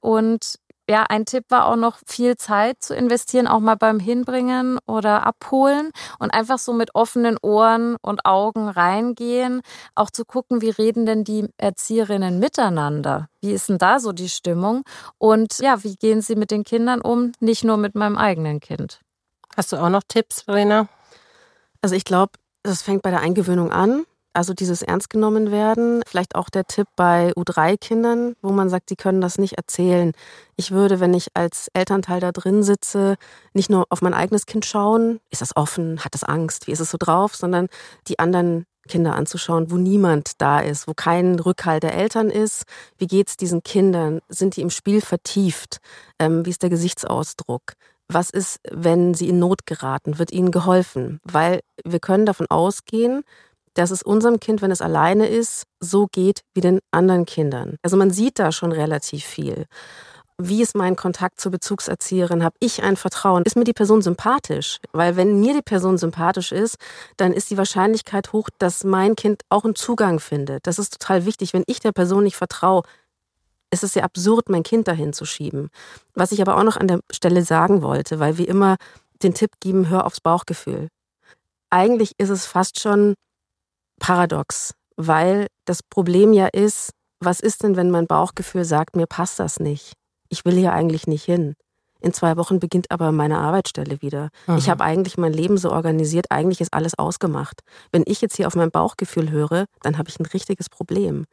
Und ja, ein Tipp war auch noch viel Zeit zu investieren, auch mal beim Hinbringen oder Abholen und einfach so mit offenen Ohren und Augen reingehen, auch zu gucken, wie reden denn die Erzieherinnen miteinander? Wie ist denn da so die Stimmung? Und ja, wie gehen sie mit den Kindern um? Nicht nur mit meinem eigenen Kind. Hast du auch noch Tipps, Verena? Also ich glaube, das fängt bei der Eingewöhnung an. Also dieses ernst genommen werden, vielleicht auch der Tipp bei U3-Kindern, wo man sagt, sie können das nicht erzählen. Ich würde, wenn ich als Elternteil da drin sitze, nicht nur auf mein eigenes Kind schauen, ist das offen, hat das Angst, wie ist es so drauf, sondern die anderen Kinder anzuschauen, wo niemand da ist, wo kein Rückhalt der Eltern ist. Wie geht's diesen Kindern? Sind die im Spiel vertieft? Ähm, wie ist der Gesichtsausdruck? Was ist, wenn sie in Not geraten? Wird ihnen geholfen? Weil wir können davon ausgehen, dass es unserem Kind, wenn es alleine ist, so geht wie den anderen Kindern. Also man sieht da schon relativ viel. Wie ist mein Kontakt zur Bezugserzieherin? Habe ich ein Vertrauen? Ist mir die Person sympathisch? Weil wenn mir die Person sympathisch ist, dann ist die Wahrscheinlichkeit hoch, dass mein Kind auch einen Zugang findet. Das ist total wichtig. Wenn ich der Person nicht vertraue, ist es ja absurd, mein Kind dahin zu schieben. Was ich aber auch noch an der Stelle sagen wollte, weil wir immer den Tipp geben, hör aufs Bauchgefühl. Eigentlich ist es fast schon paradox, weil das Problem ja ist, was ist denn, wenn mein Bauchgefühl sagt, mir passt das nicht? Ich will hier eigentlich nicht hin. In zwei Wochen beginnt aber meine Arbeitsstelle wieder. Mhm. Ich habe eigentlich mein Leben so organisiert, eigentlich ist alles ausgemacht. Wenn ich jetzt hier auf mein Bauchgefühl höre, dann habe ich ein richtiges Problem.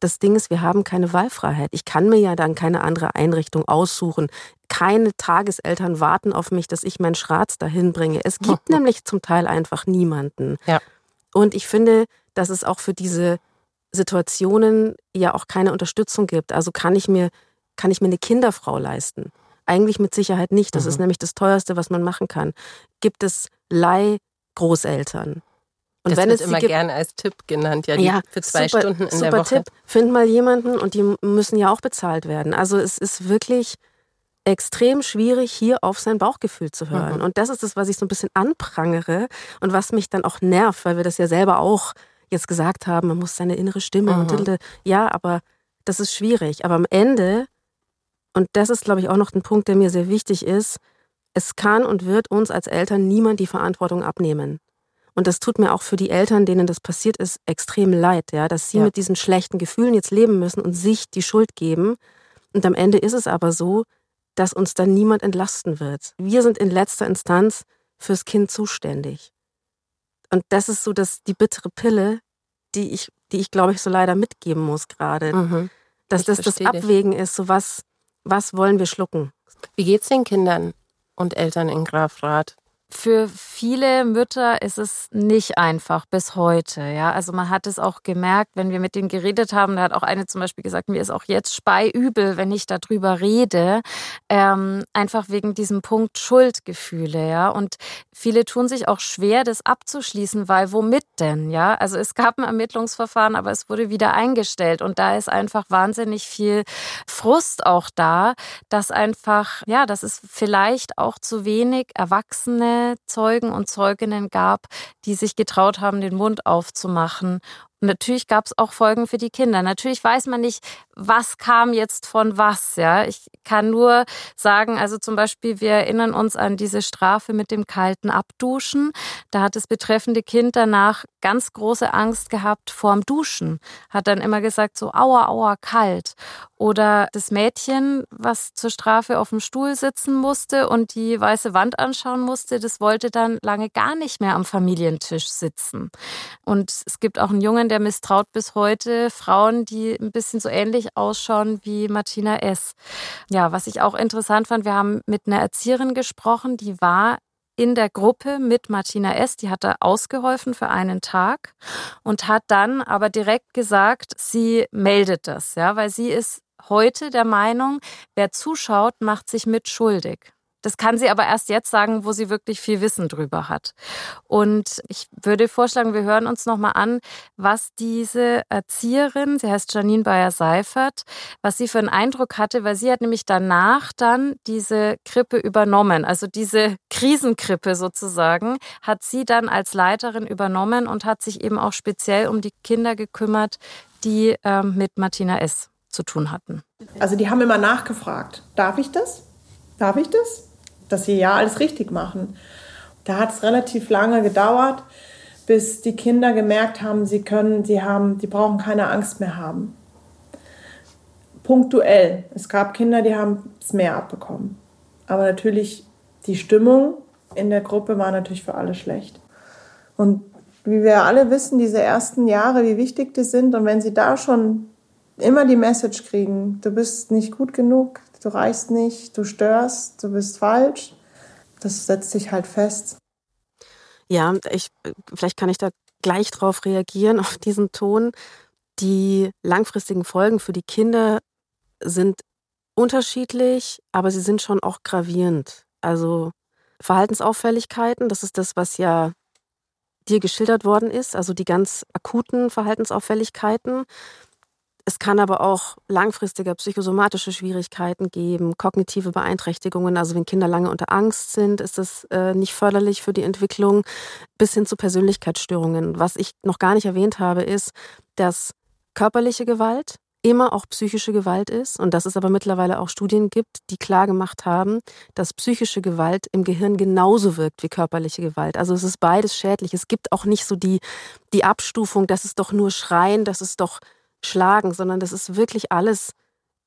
Das Ding ist, wir haben keine Wahlfreiheit. Ich kann mir ja dann keine andere Einrichtung aussuchen. Keine Tageseltern warten auf mich, dass ich meinen Schratz dahin bringe. Es gibt nämlich zum Teil einfach niemanden. Ja. Und ich finde, dass es auch für diese Situationen ja auch keine Unterstützung gibt. Also kann ich mir, kann ich mir eine Kinderfrau leisten? Eigentlich mit Sicherheit nicht. Das mhm. ist nämlich das teuerste, was man machen kann. Gibt es Leihgroßeltern? Und das wenn wird es immer gibt, gerne als Tipp genannt, ja, ja für zwei super, Stunden in super der Woche. Tipp. Find mal jemanden und die müssen ja auch bezahlt werden. Also es ist wirklich extrem schwierig, hier auf sein Bauchgefühl zu hören. Mhm. Und das ist das, was ich so ein bisschen anprangere und was mich dann auch nervt, weil wir das ja selber auch jetzt gesagt haben, man muss seine innere Stimme mhm. und ja, aber das ist schwierig. Aber am Ende, und das ist, glaube ich, auch noch ein Punkt, der mir sehr wichtig ist, es kann und wird uns als Eltern niemand die Verantwortung abnehmen. Und das tut mir auch für die Eltern, denen das passiert ist, extrem leid, ja, dass sie ja. mit diesen schlechten Gefühlen jetzt leben müssen und sich die Schuld geben. Und am Ende ist es aber so, dass uns dann niemand entlasten wird. Wir sind in letzter Instanz fürs Kind zuständig. Und das ist so dass die bittere Pille, die ich, die ich glaube ich so leider mitgeben muss gerade. Mhm. Dass ich das das Abwägen dich. ist, so was, was wollen wir schlucken. Wie geht's den Kindern und Eltern in Grafrath? Für viele Mütter ist es nicht einfach bis heute. Ja, also man hat es auch gemerkt, wenn wir mit denen geredet haben. Da hat auch eine zum Beispiel gesagt, mir ist auch jetzt speiübel, wenn ich darüber rede, ähm, einfach wegen diesem Punkt Schuldgefühle. Ja, und viele tun sich auch schwer, das abzuschließen, weil womit denn? Ja, also es gab ein Ermittlungsverfahren, aber es wurde wieder eingestellt und da ist einfach wahnsinnig viel Frust auch da, dass einfach ja, dass es vielleicht auch zu wenig Erwachsene Zeugen und Zeuginnen gab, die sich getraut haben, den Mund aufzumachen und natürlich gab es auch Folgen für die Kinder. Natürlich weiß man nicht, was kam jetzt von was. Ja, ich kann nur sagen, also zum Beispiel, wir erinnern uns an diese Strafe mit dem kalten Abduschen. Da hat das betreffende Kind danach ganz große Angst gehabt vorm Duschen. Hat dann immer gesagt so, aua, aua, kalt. Oder das Mädchen, was zur Strafe auf dem Stuhl sitzen musste und die weiße Wand anschauen musste, das wollte dann lange gar nicht mehr am Familientisch sitzen. Und es gibt auch einen Jungen, der misstraut bis heute Frauen, die ein bisschen so ähnlich ausschauen wie Martina S. Ja, was ich auch interessant fand, wir haben mit einer Erzieherin gesprochen, die war in der Gruppe mit Martina S. Die hat da ausgeholfen für einen Tag und hat dann aber direkt gesagt, sie meldet das, ja, weil sie ist heute der Meinung, wer zuschaut, macht sich mitschuldig. Das kann sie aber erst jetzt sagen, wo sie wirklich viel Wissen drüber hat. Und ich würde vorschlagen, wir hören uns nochmal an, was diese Erzieherin, sie heißt Janine Bayer-Seifert, was sie für einen Eindruck hatte, weil sie hat nämlich danach dann diese Krippe übernommen. Also diese Krisenkrippe sozusagen hat sie dann als Leiterin übernommen und hat sich eben auch speziell um die Kinder gekümmert, die äh, mit Martina S. zu tun hatten. Also die haben immer nachgefragt, darf ich das? Darf ich das? dass sie ja alles richtig machen. Da hat es relativ lange gedauert, bis die Kinder gemerkt haben, sie können, sie haben, die brauchen keine Angst mehr haben. Punktuell. Es gab Kinder, die haben es mehr abbekommen. Aber natürlich, die Stimmung in der Gruppe war natürlich für alle schlecht. Und wie wir alle wissen, diese ersten Jahre, wie wichtig die sind. Und wenn sie da schon immer die Message kriegen, du bist nicht gut genug, du reichst nicht, du störst, du bist falsch. Das setzt sich halt fest. Ja, ich, vielleicht kann ich da gleich drauf reagieren, auf diesen Ton. Die langfristigen Folgen für die Kinder sind unterschiedlich, aber sie sind schon auch gravierend. Also Verhaltensauffälligkeiten, das ist das, was ja dir geschildert worden ist, also die ganz akuten Verhaltensauffälligkeiten. Es kann aber auch langfristige psychosomatische Schwierigkeiten geben, kognitive Beeinträchtigungen. Also wenn Kinder lange unter Angst sind, ist das äh, nicht förderlich für die Entwicklung, bis hin zu Persönlichkeitsstörungen. Was ich noch gar nicht erwähnt habe, ist, dass körperliche Gewalt immer auch psychische Gewalt ist und dass es aber mittlerweile auch Studien gibt, die klar gemacht haben, dass psychische Gewalt im Gehirn genauso wirkt wie körperliche Gewalt. Also es ist beides schädlich. Es gibt auch nicht so die, die Abstufung, das ist doch nur Schreien, das ist doch schlagen, sondern das ist wirklich alles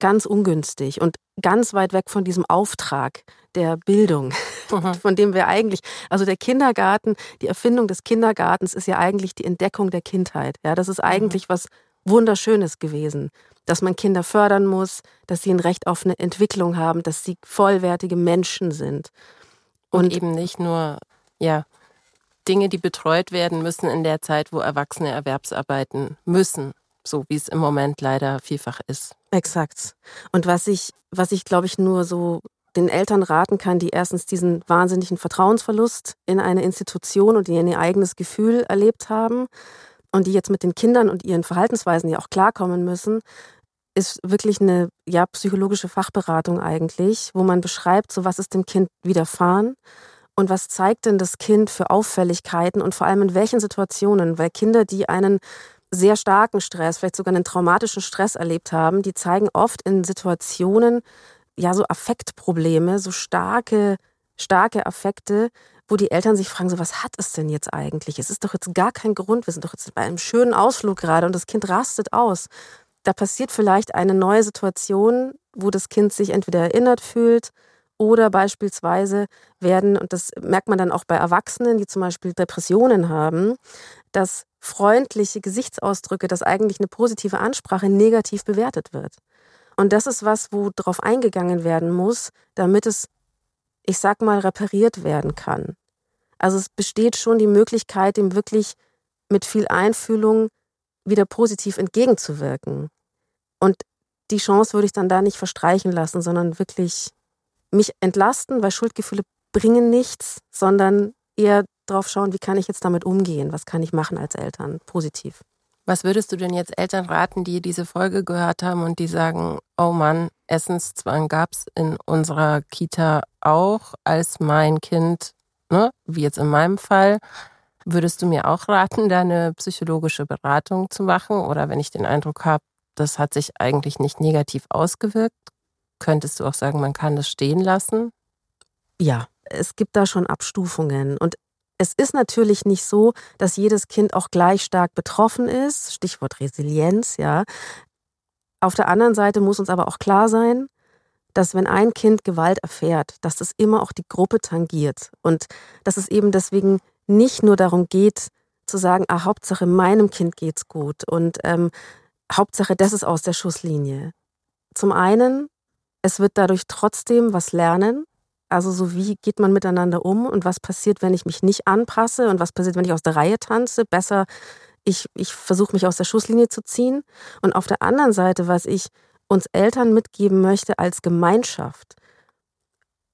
ganz ungünstig und ganz weit weg von diesem Auftrag der Bildung, mhm. von dem wir eigentlich, also der Kindergarten, die Erfindung des Kindergartens ist ja eigentlich die Entdeckung der Kindheit. Ja, das ist mhm. eigentlich was Wunderschönes gewesen, dass man Kinder fördern muss, dass sie ein Recht auf eine Entwicklung haben, dass sie vollwertige Menschen sind. Und, und eben nicht nur, ja, Dinge, die betreut werden müssen in der Zeit, wo Erwachsene Erwerbsarbeiten müssen so wie es im Moment leider vielfach ist. Exakt. Und was ich, was ich glaube ich nur so den Eltern raten kann, die erstens diesen wahnsinnigen Vertrauensverlust in eine Institution und in ihr eigenes Gefühl erlebt haben und die jetzt mit den Kindern und ihren Verhaltensweisen ja auch klarkommen müssen, ist wirklich eine ja, psychologische Fachberatung eigentlich, wo man beschreibt, so was ist dem Kind widerfahren und was zeigt denn das Kind für Auffälligkeiten und vor allem in welchen Situationen, weil Kinder, die einen sehr starken Stress, vielleicht sogar einen traumatischen Stress erlebt haben, die zeigen oft in Situationen ja so Affektprobleme, so starke, starke Affekte, wo die Eltern sich fragen, so was hat es denn jetzt eigentlich? Es ist doch jetzt gar kein Grund, wir sind doch jetzt bei einem schönen Ausflug gerade und das Kind rastet aus. Da passiert vielleicht eine neue Situation, wo das Kind sich entweder erinnert fühlt oder beispielsweise werden, und das merkt man dann auch bei Erwachsenen, die zum Beispiel Depressionen haben, dass freundliche Gesichtsausdrücke, dass eigentlich eine positive Ansprache negativ bewertet wird. Und das ist was, wo darauf eingegangen werden muss, damit es, ich sag mal, repariert werden kann. Also es besteht schon die Möglichkeit, dem wirklich mit viel Einfühlung wieder positiv entgegenzuwirken. Und die Chance würde ich dann da nicht verstreichen lassen, sondern wirklich mich entlasten, weil Schuldgefühle bringen nichts, sondern eher drauf schauen, wie kann ich jetzt damit umgehen, was kann ich machen als Eltern, positiv. Was würdest du denn jetzt Eltern raten, die diese Folge gehört haben und die sagen, oh Mann, Essenszwang gab es in unserer Kita auch, als mein Kind, ne, wie jetzt in meinem Fall, würdest du mir auch raten, da eine psychologische Beratung zu machen? Oder wenn ich den Eindruck habe, das hat sich eigentlich nicht negativ ausgewirkt, könntest du auch sagen, man kann das stehen lassen? Ja, es gibt da schon Abstufungen. Und es ist natürlich nicht so, dass jedes Kind auch gleich stark betroffen ist. Stichwort Resilienz, ja. Auf der anderen Seite muss uns aber auch klar sein, dass wenn ein Kind Gewalt erfährt, dass das immer auch die Gruppe tangiert und dass es eben deswegen nicht nur darum geht, zu sagen, ah, Hauptsache meinem Kind geht's gut und ähm, Hauptsache das ist aus der Schusslinie. Zum einen, es wird dadurch trotzdem was lernen, also so wie geht man miteinander um und was passiert, wenn ich mich nicht anpasse und was passiert, wenn ich aus der Reihe tanze. Besser, ich, ich versuche mich aus der Schusslinie zu ziehen. Und auf der anderen Seite, was ich uns Eltern mitgeben möchte als Gemeinschaft,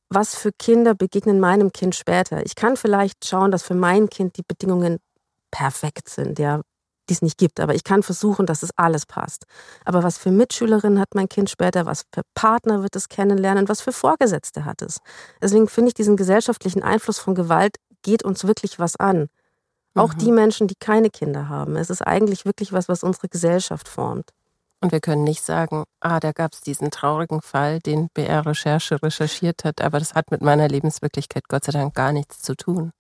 was für Kinder begegnen meinem Kind später. Ich kann vielleicht schauen, dass für mein Kind die Bedingungen perfekt sind, ja, die es nicht gibt. Aber ich kann versuchen, dass es alles passt. Aber was für Mitschülerinnen hat mein Kind später, was für Partner wird es kennenlernen, was für Vorgesetzte hat es. Deswegen finde ich diesen gesellschaftlichen Einfluss von Gewalt geht uns wirklich was an. Auch mhm. die Menschen, die keine Kinder haben. Es ist eigentlich wirklich was, was unsere Gesellschaft formt. Und wir können nicht sagen, ah, da gab es diesen traurigen Fall, den BR-Recherche recherchiert hat, aber das hat mit meiner Lebenswirklichkeit Gott sei Dank gar nichts zu tun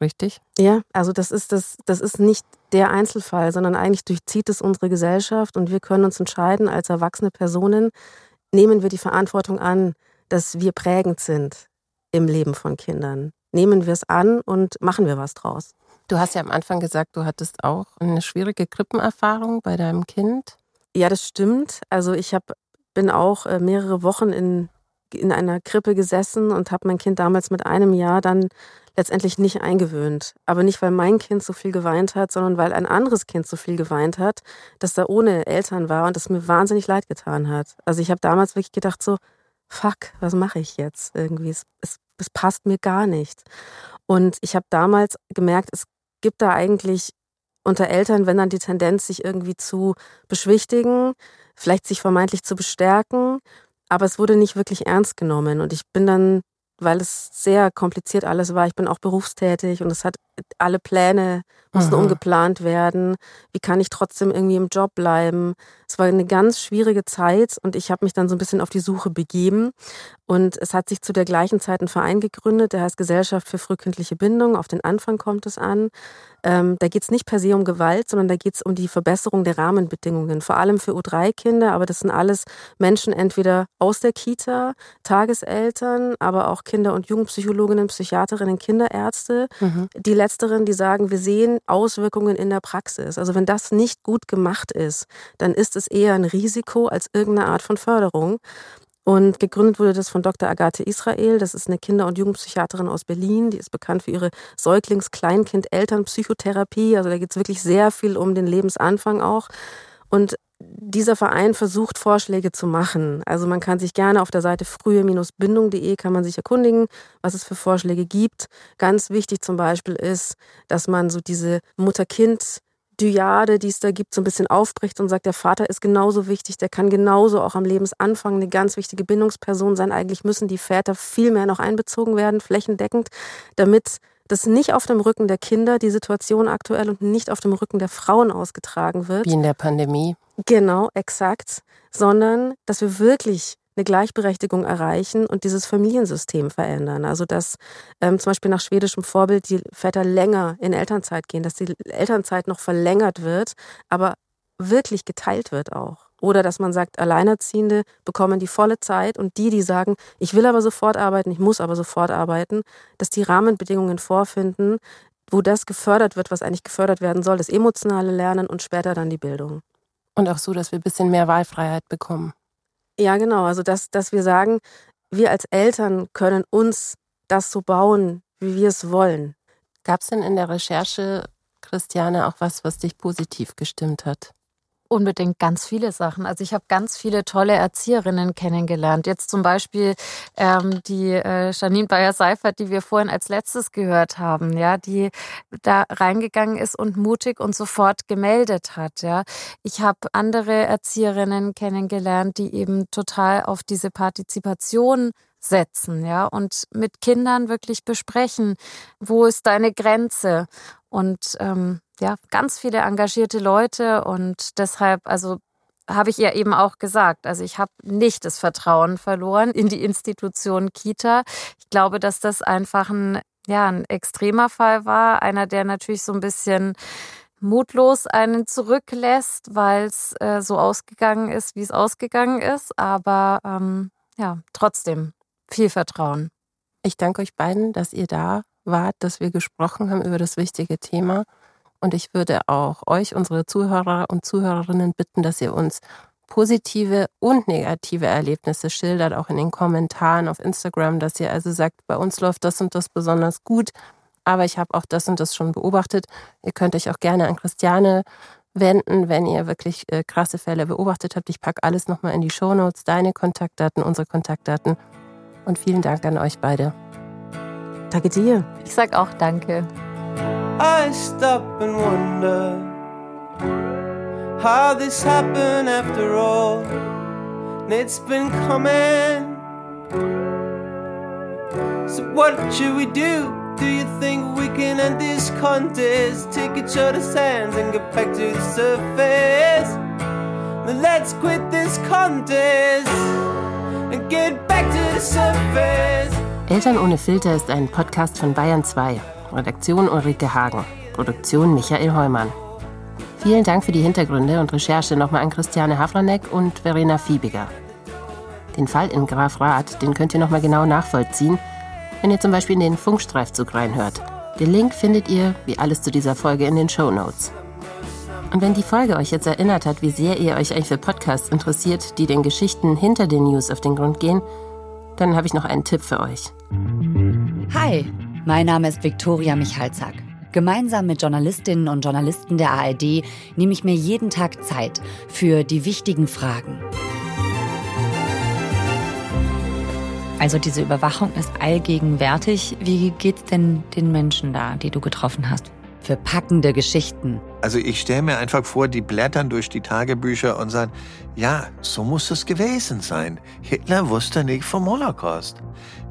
richtig? Ja, also das ist das, das ist nicht der Einzelfall, sondern eigentlich durchzieht es unsere Gesellschaft und wir können uns entscheiden, als erwachsene Personen nehmen wir die Verantwortung an, dass wir prägend sind im Leben von Kindern. Nehmen wir es an und machen wir was draus. Du hast ja am Anfang gesagt, du hattest auch eine schwierige Krippenerfahrung bei deinem Kind. Ja, das stimmt. Also ich hab, bin auch äh, mehrere Wochen in, in einer Krippe gesessen und habe mein Kind damals mit einem Jahr dann letztendlich nicht eingewöhnt. Aber nicht, weil mein Kind so viel geweint hat, sondern weil ein anderes Kind so viel geweint hat, das da ohne Eltern war und das mir wahnsinnig leid getan hat. Also ich habe damals wirklich gedacht so, fuck, was mache ich jetzt irgendwie? Es, es, es passt mir gar nicht. Und ich habe damals gemerkt, es gibt da eigentlich unter Eltern, wenn dann die Tendenz, sich irgendwie zu beschwichtigen, vielleicht sich vermeintlich zu bestärken, aber es wurde nicht wirklich ernst genommen. Und ich bin dann weil es sehr kompliziert alles war. Ich bin auch berufstätig und es hat alle Pläne mussten mhm. umgeplant werden. Wie kann ich trotzdem irgendwie im Job bleiben? Es war eine ganz schwierige Zeit und ich habe mich dann so ein bisschen auf die Suche begeben. Und es hat sich zu der gleichen Zeit ein Verein gegründet, der heißt Gesellschaft für frühkindliche Bindung. Auf den Anfang kommt es an. Ähm, da geht es nicht per se um Gewalt, sondern da geht es um die Verbesserung der Rahmenbedingungen, vor allem für U3-Kinder. Aber das sind alles Menschen entweder aus der Kita, Tageseltern, aber auch Kinder- und Jugendpsychologinnen, Psychiaterinnen, Kinderärzte. Mhm. Die letzteren, die sagen, wir sehen Auswirkungen in der Praxis. Also wenn das nicht gut gemacht ist, dann ist es eher ein Risiko als irgendeine Art von Förderung. Und gegründet wurde das von Dr. Agathe Israel. Das ist eine Kinder- und Jugendpsychiaterin aus Berlin. Die ist bekannt für ihre Säuglings-Kleinkind-Eltern-Psychotherapie. Also da geht es wirklich sehr viel um den Lebensanfang auch. Und dieser Verein versucht Vorschläge zu machen. Also man kann sich gerne auf der Seite frühe-bindung.de kann man sich erkundigen, was es für Vorschläge gibt. Ganz wichtig zum Beispiel ist, dass man so diese Mutter-Kind Dyade, die es da gibt, so ein bisschen aufbricht und sagt, der Vater ist genauso wichtig, der kann genauso auch am Lebensanfang eine ganz wichtige Bindungsperson sein. Eigentlich müssen die Väter viel mehr noch einbezogen werden, flächendeckend, damit das nicht auf dem Rücken der Kinder, die Situation aktuell und nicht auf dem Rücken der Frauen ausgetragen wird. Wie in der Pandemie. Genau, exakt. Sondern, dass wir wirklich eine Gleichberechtigung erreichen und dieses Familiensystem verändern. Also dass ähm, zum Beispiel nach schwedischem Vorbild die Väter länger in Elternzeit gehen, dass die Elternzeit noch verlängert wird, aber wirklich geteilt wird auch. Oder dass man sagt, Alleinerziehende bekommen die volle Zeit und die, die sagen, ich will aber sofort arbeiten, ich muss aber sofort arbeiten, dass die Rahmenbedingungen vorfinden, wo das gefördert wird, was eigentlich gefördert werden soll, das emotionale Lernen und später dann die Bildung. Und auch so, dass wir ein bisschen mehr Wahlfreiheit bekommen. Ja, genau. Also, dass, dass wir sagen, wir als Eltern können uns das so bauen, wie wir es wollen. Gab es denn in der Recherche, Christiane, auch was, was dich positiv gestimmt hat? Unbedingt ganz viele Sachen. Also ich habe ganz viele tolle Erzieherinnen kennengelernt. Jetzt zum Beispiel ähm, die äh, Janine Bayer-Seifert, die wir vorhin als letztes gehört haben, ja, die da reingegangen ist und mutig und sofort gemeldet hat. Ja, ich habe andere Erzieherinnen kennengelernt, die eben total auf diese Partizipation setzen, ja, und mit Kindern wirklich besprechen, wo ist deine Grenze und ähm, ja, ganz viele engagierte Leute und deshalb, also habe ich ihr eben auch gesagt. Also ich habe nicht das Vertrauen verloren in die Institution Kita. Ich glaube, dass das einfach ein, ja, ein extremer Fall war. Einer, der natürlich so ein bisschen mutlos einen zurücklässt, weil es äh, so ausgegangen ist, wie es ausgegangen ist. Aber ähm, ja, trotzdem viel Vertrauen. Ich danke euch beiden, dass ihr da wart, dass wir gesprochen haben über das wichtige Thema. Und ich würde auch euch, unsere Zuhörer und Zuhörerinnen, bitten, dass ihr uns positive und negative Erlebnisse schildert, auch in den Kommentaren auf Instagram, dass ihr also sagt, bei uns läuft das und das besonders gut, aber ich habe auch das und das schon beobachtet. Ihr könnt euch auch gerne an Christiane wenden, wenn ihr wirklich äh, krasse Fälle beobachtet habt. Ich packe alles nochmal in die Shownotes, deine Kontaktdaten, unsere Kontaktdaten. Und vielen Dank an euch beide. Danke dir. Ich sag auch danke. I stop and wonder how this happened after all. And it's been coming. So what should we do? Do you think we can end this contest? Take each other's hands and get back to the surface. Then let's quit this contest and get back to the surface. Eltern ohne Filter ist ein Podcast von Bayern 2. Redaktion Ulrike Hagen. Produktion Michael Heumann. Vielen Dank für die Hintergründe und Recherche nochmal an Christiane Havranek und Verena Fiebiger. Den Fall in Graf Rath, den könnt ihr nochmal genau nachvollziehen, wenn ihr zum Beispiel in den Funkstreifzug reinhört. Den Link findet ihr, wie alles zu dieser Folge, in den Show Notes. Und wenn die Folge euch jetzt erinnert hat, wie sehr ihr euch eigentlich für Podcasts interessiert, die den Geschichten hinter den News auf den Grund gehen, dann habe ich noch einen Tipp für euch. Hi, mein Name ist Viktoria Michalzack. Gemeinsam mit Journalistinnen und Journalisten der ARD nehme ich mir jeden Tag Zeit für die wichtigen Fragen. Also diese Überwachung ist allgegenwärtig. Wie geht's denn den Menschen da, die du getroffen hast? Für packende Geschichten. Also ich stelle mir einfach vor, die blättern durch die Tagebücher und sagen, ja, so muss es gewesen sein. Hitler wusste nicht vom Holocaust.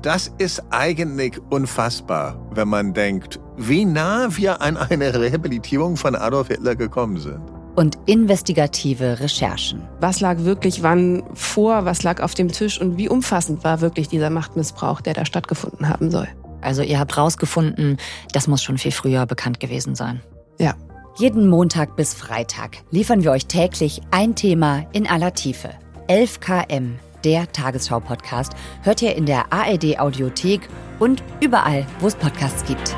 Das ist eigentlich unfassbar, wenn man denkt, wie nah wir an eine Rehabilitierung von Adolf Hitler gekommen sind. Und investigative Recherchen. Was lag wirklich wann vor, was lag auf dem Tisch und wie umfassend war wirklich dieser Machtmissbrauch, der da stattgefunden haben soll. Also ihr habt rausgefunden, das muss schon viel früher bekannt gewesen sein. Ja. Jeden Montag bis Freitag liefern wir euch täglich ein Thema in aller Tiefe. 11 km der Tagesschau-Podcast, hört ihr in der ARD-Audiothek und überall, wo es Podcasts gibt.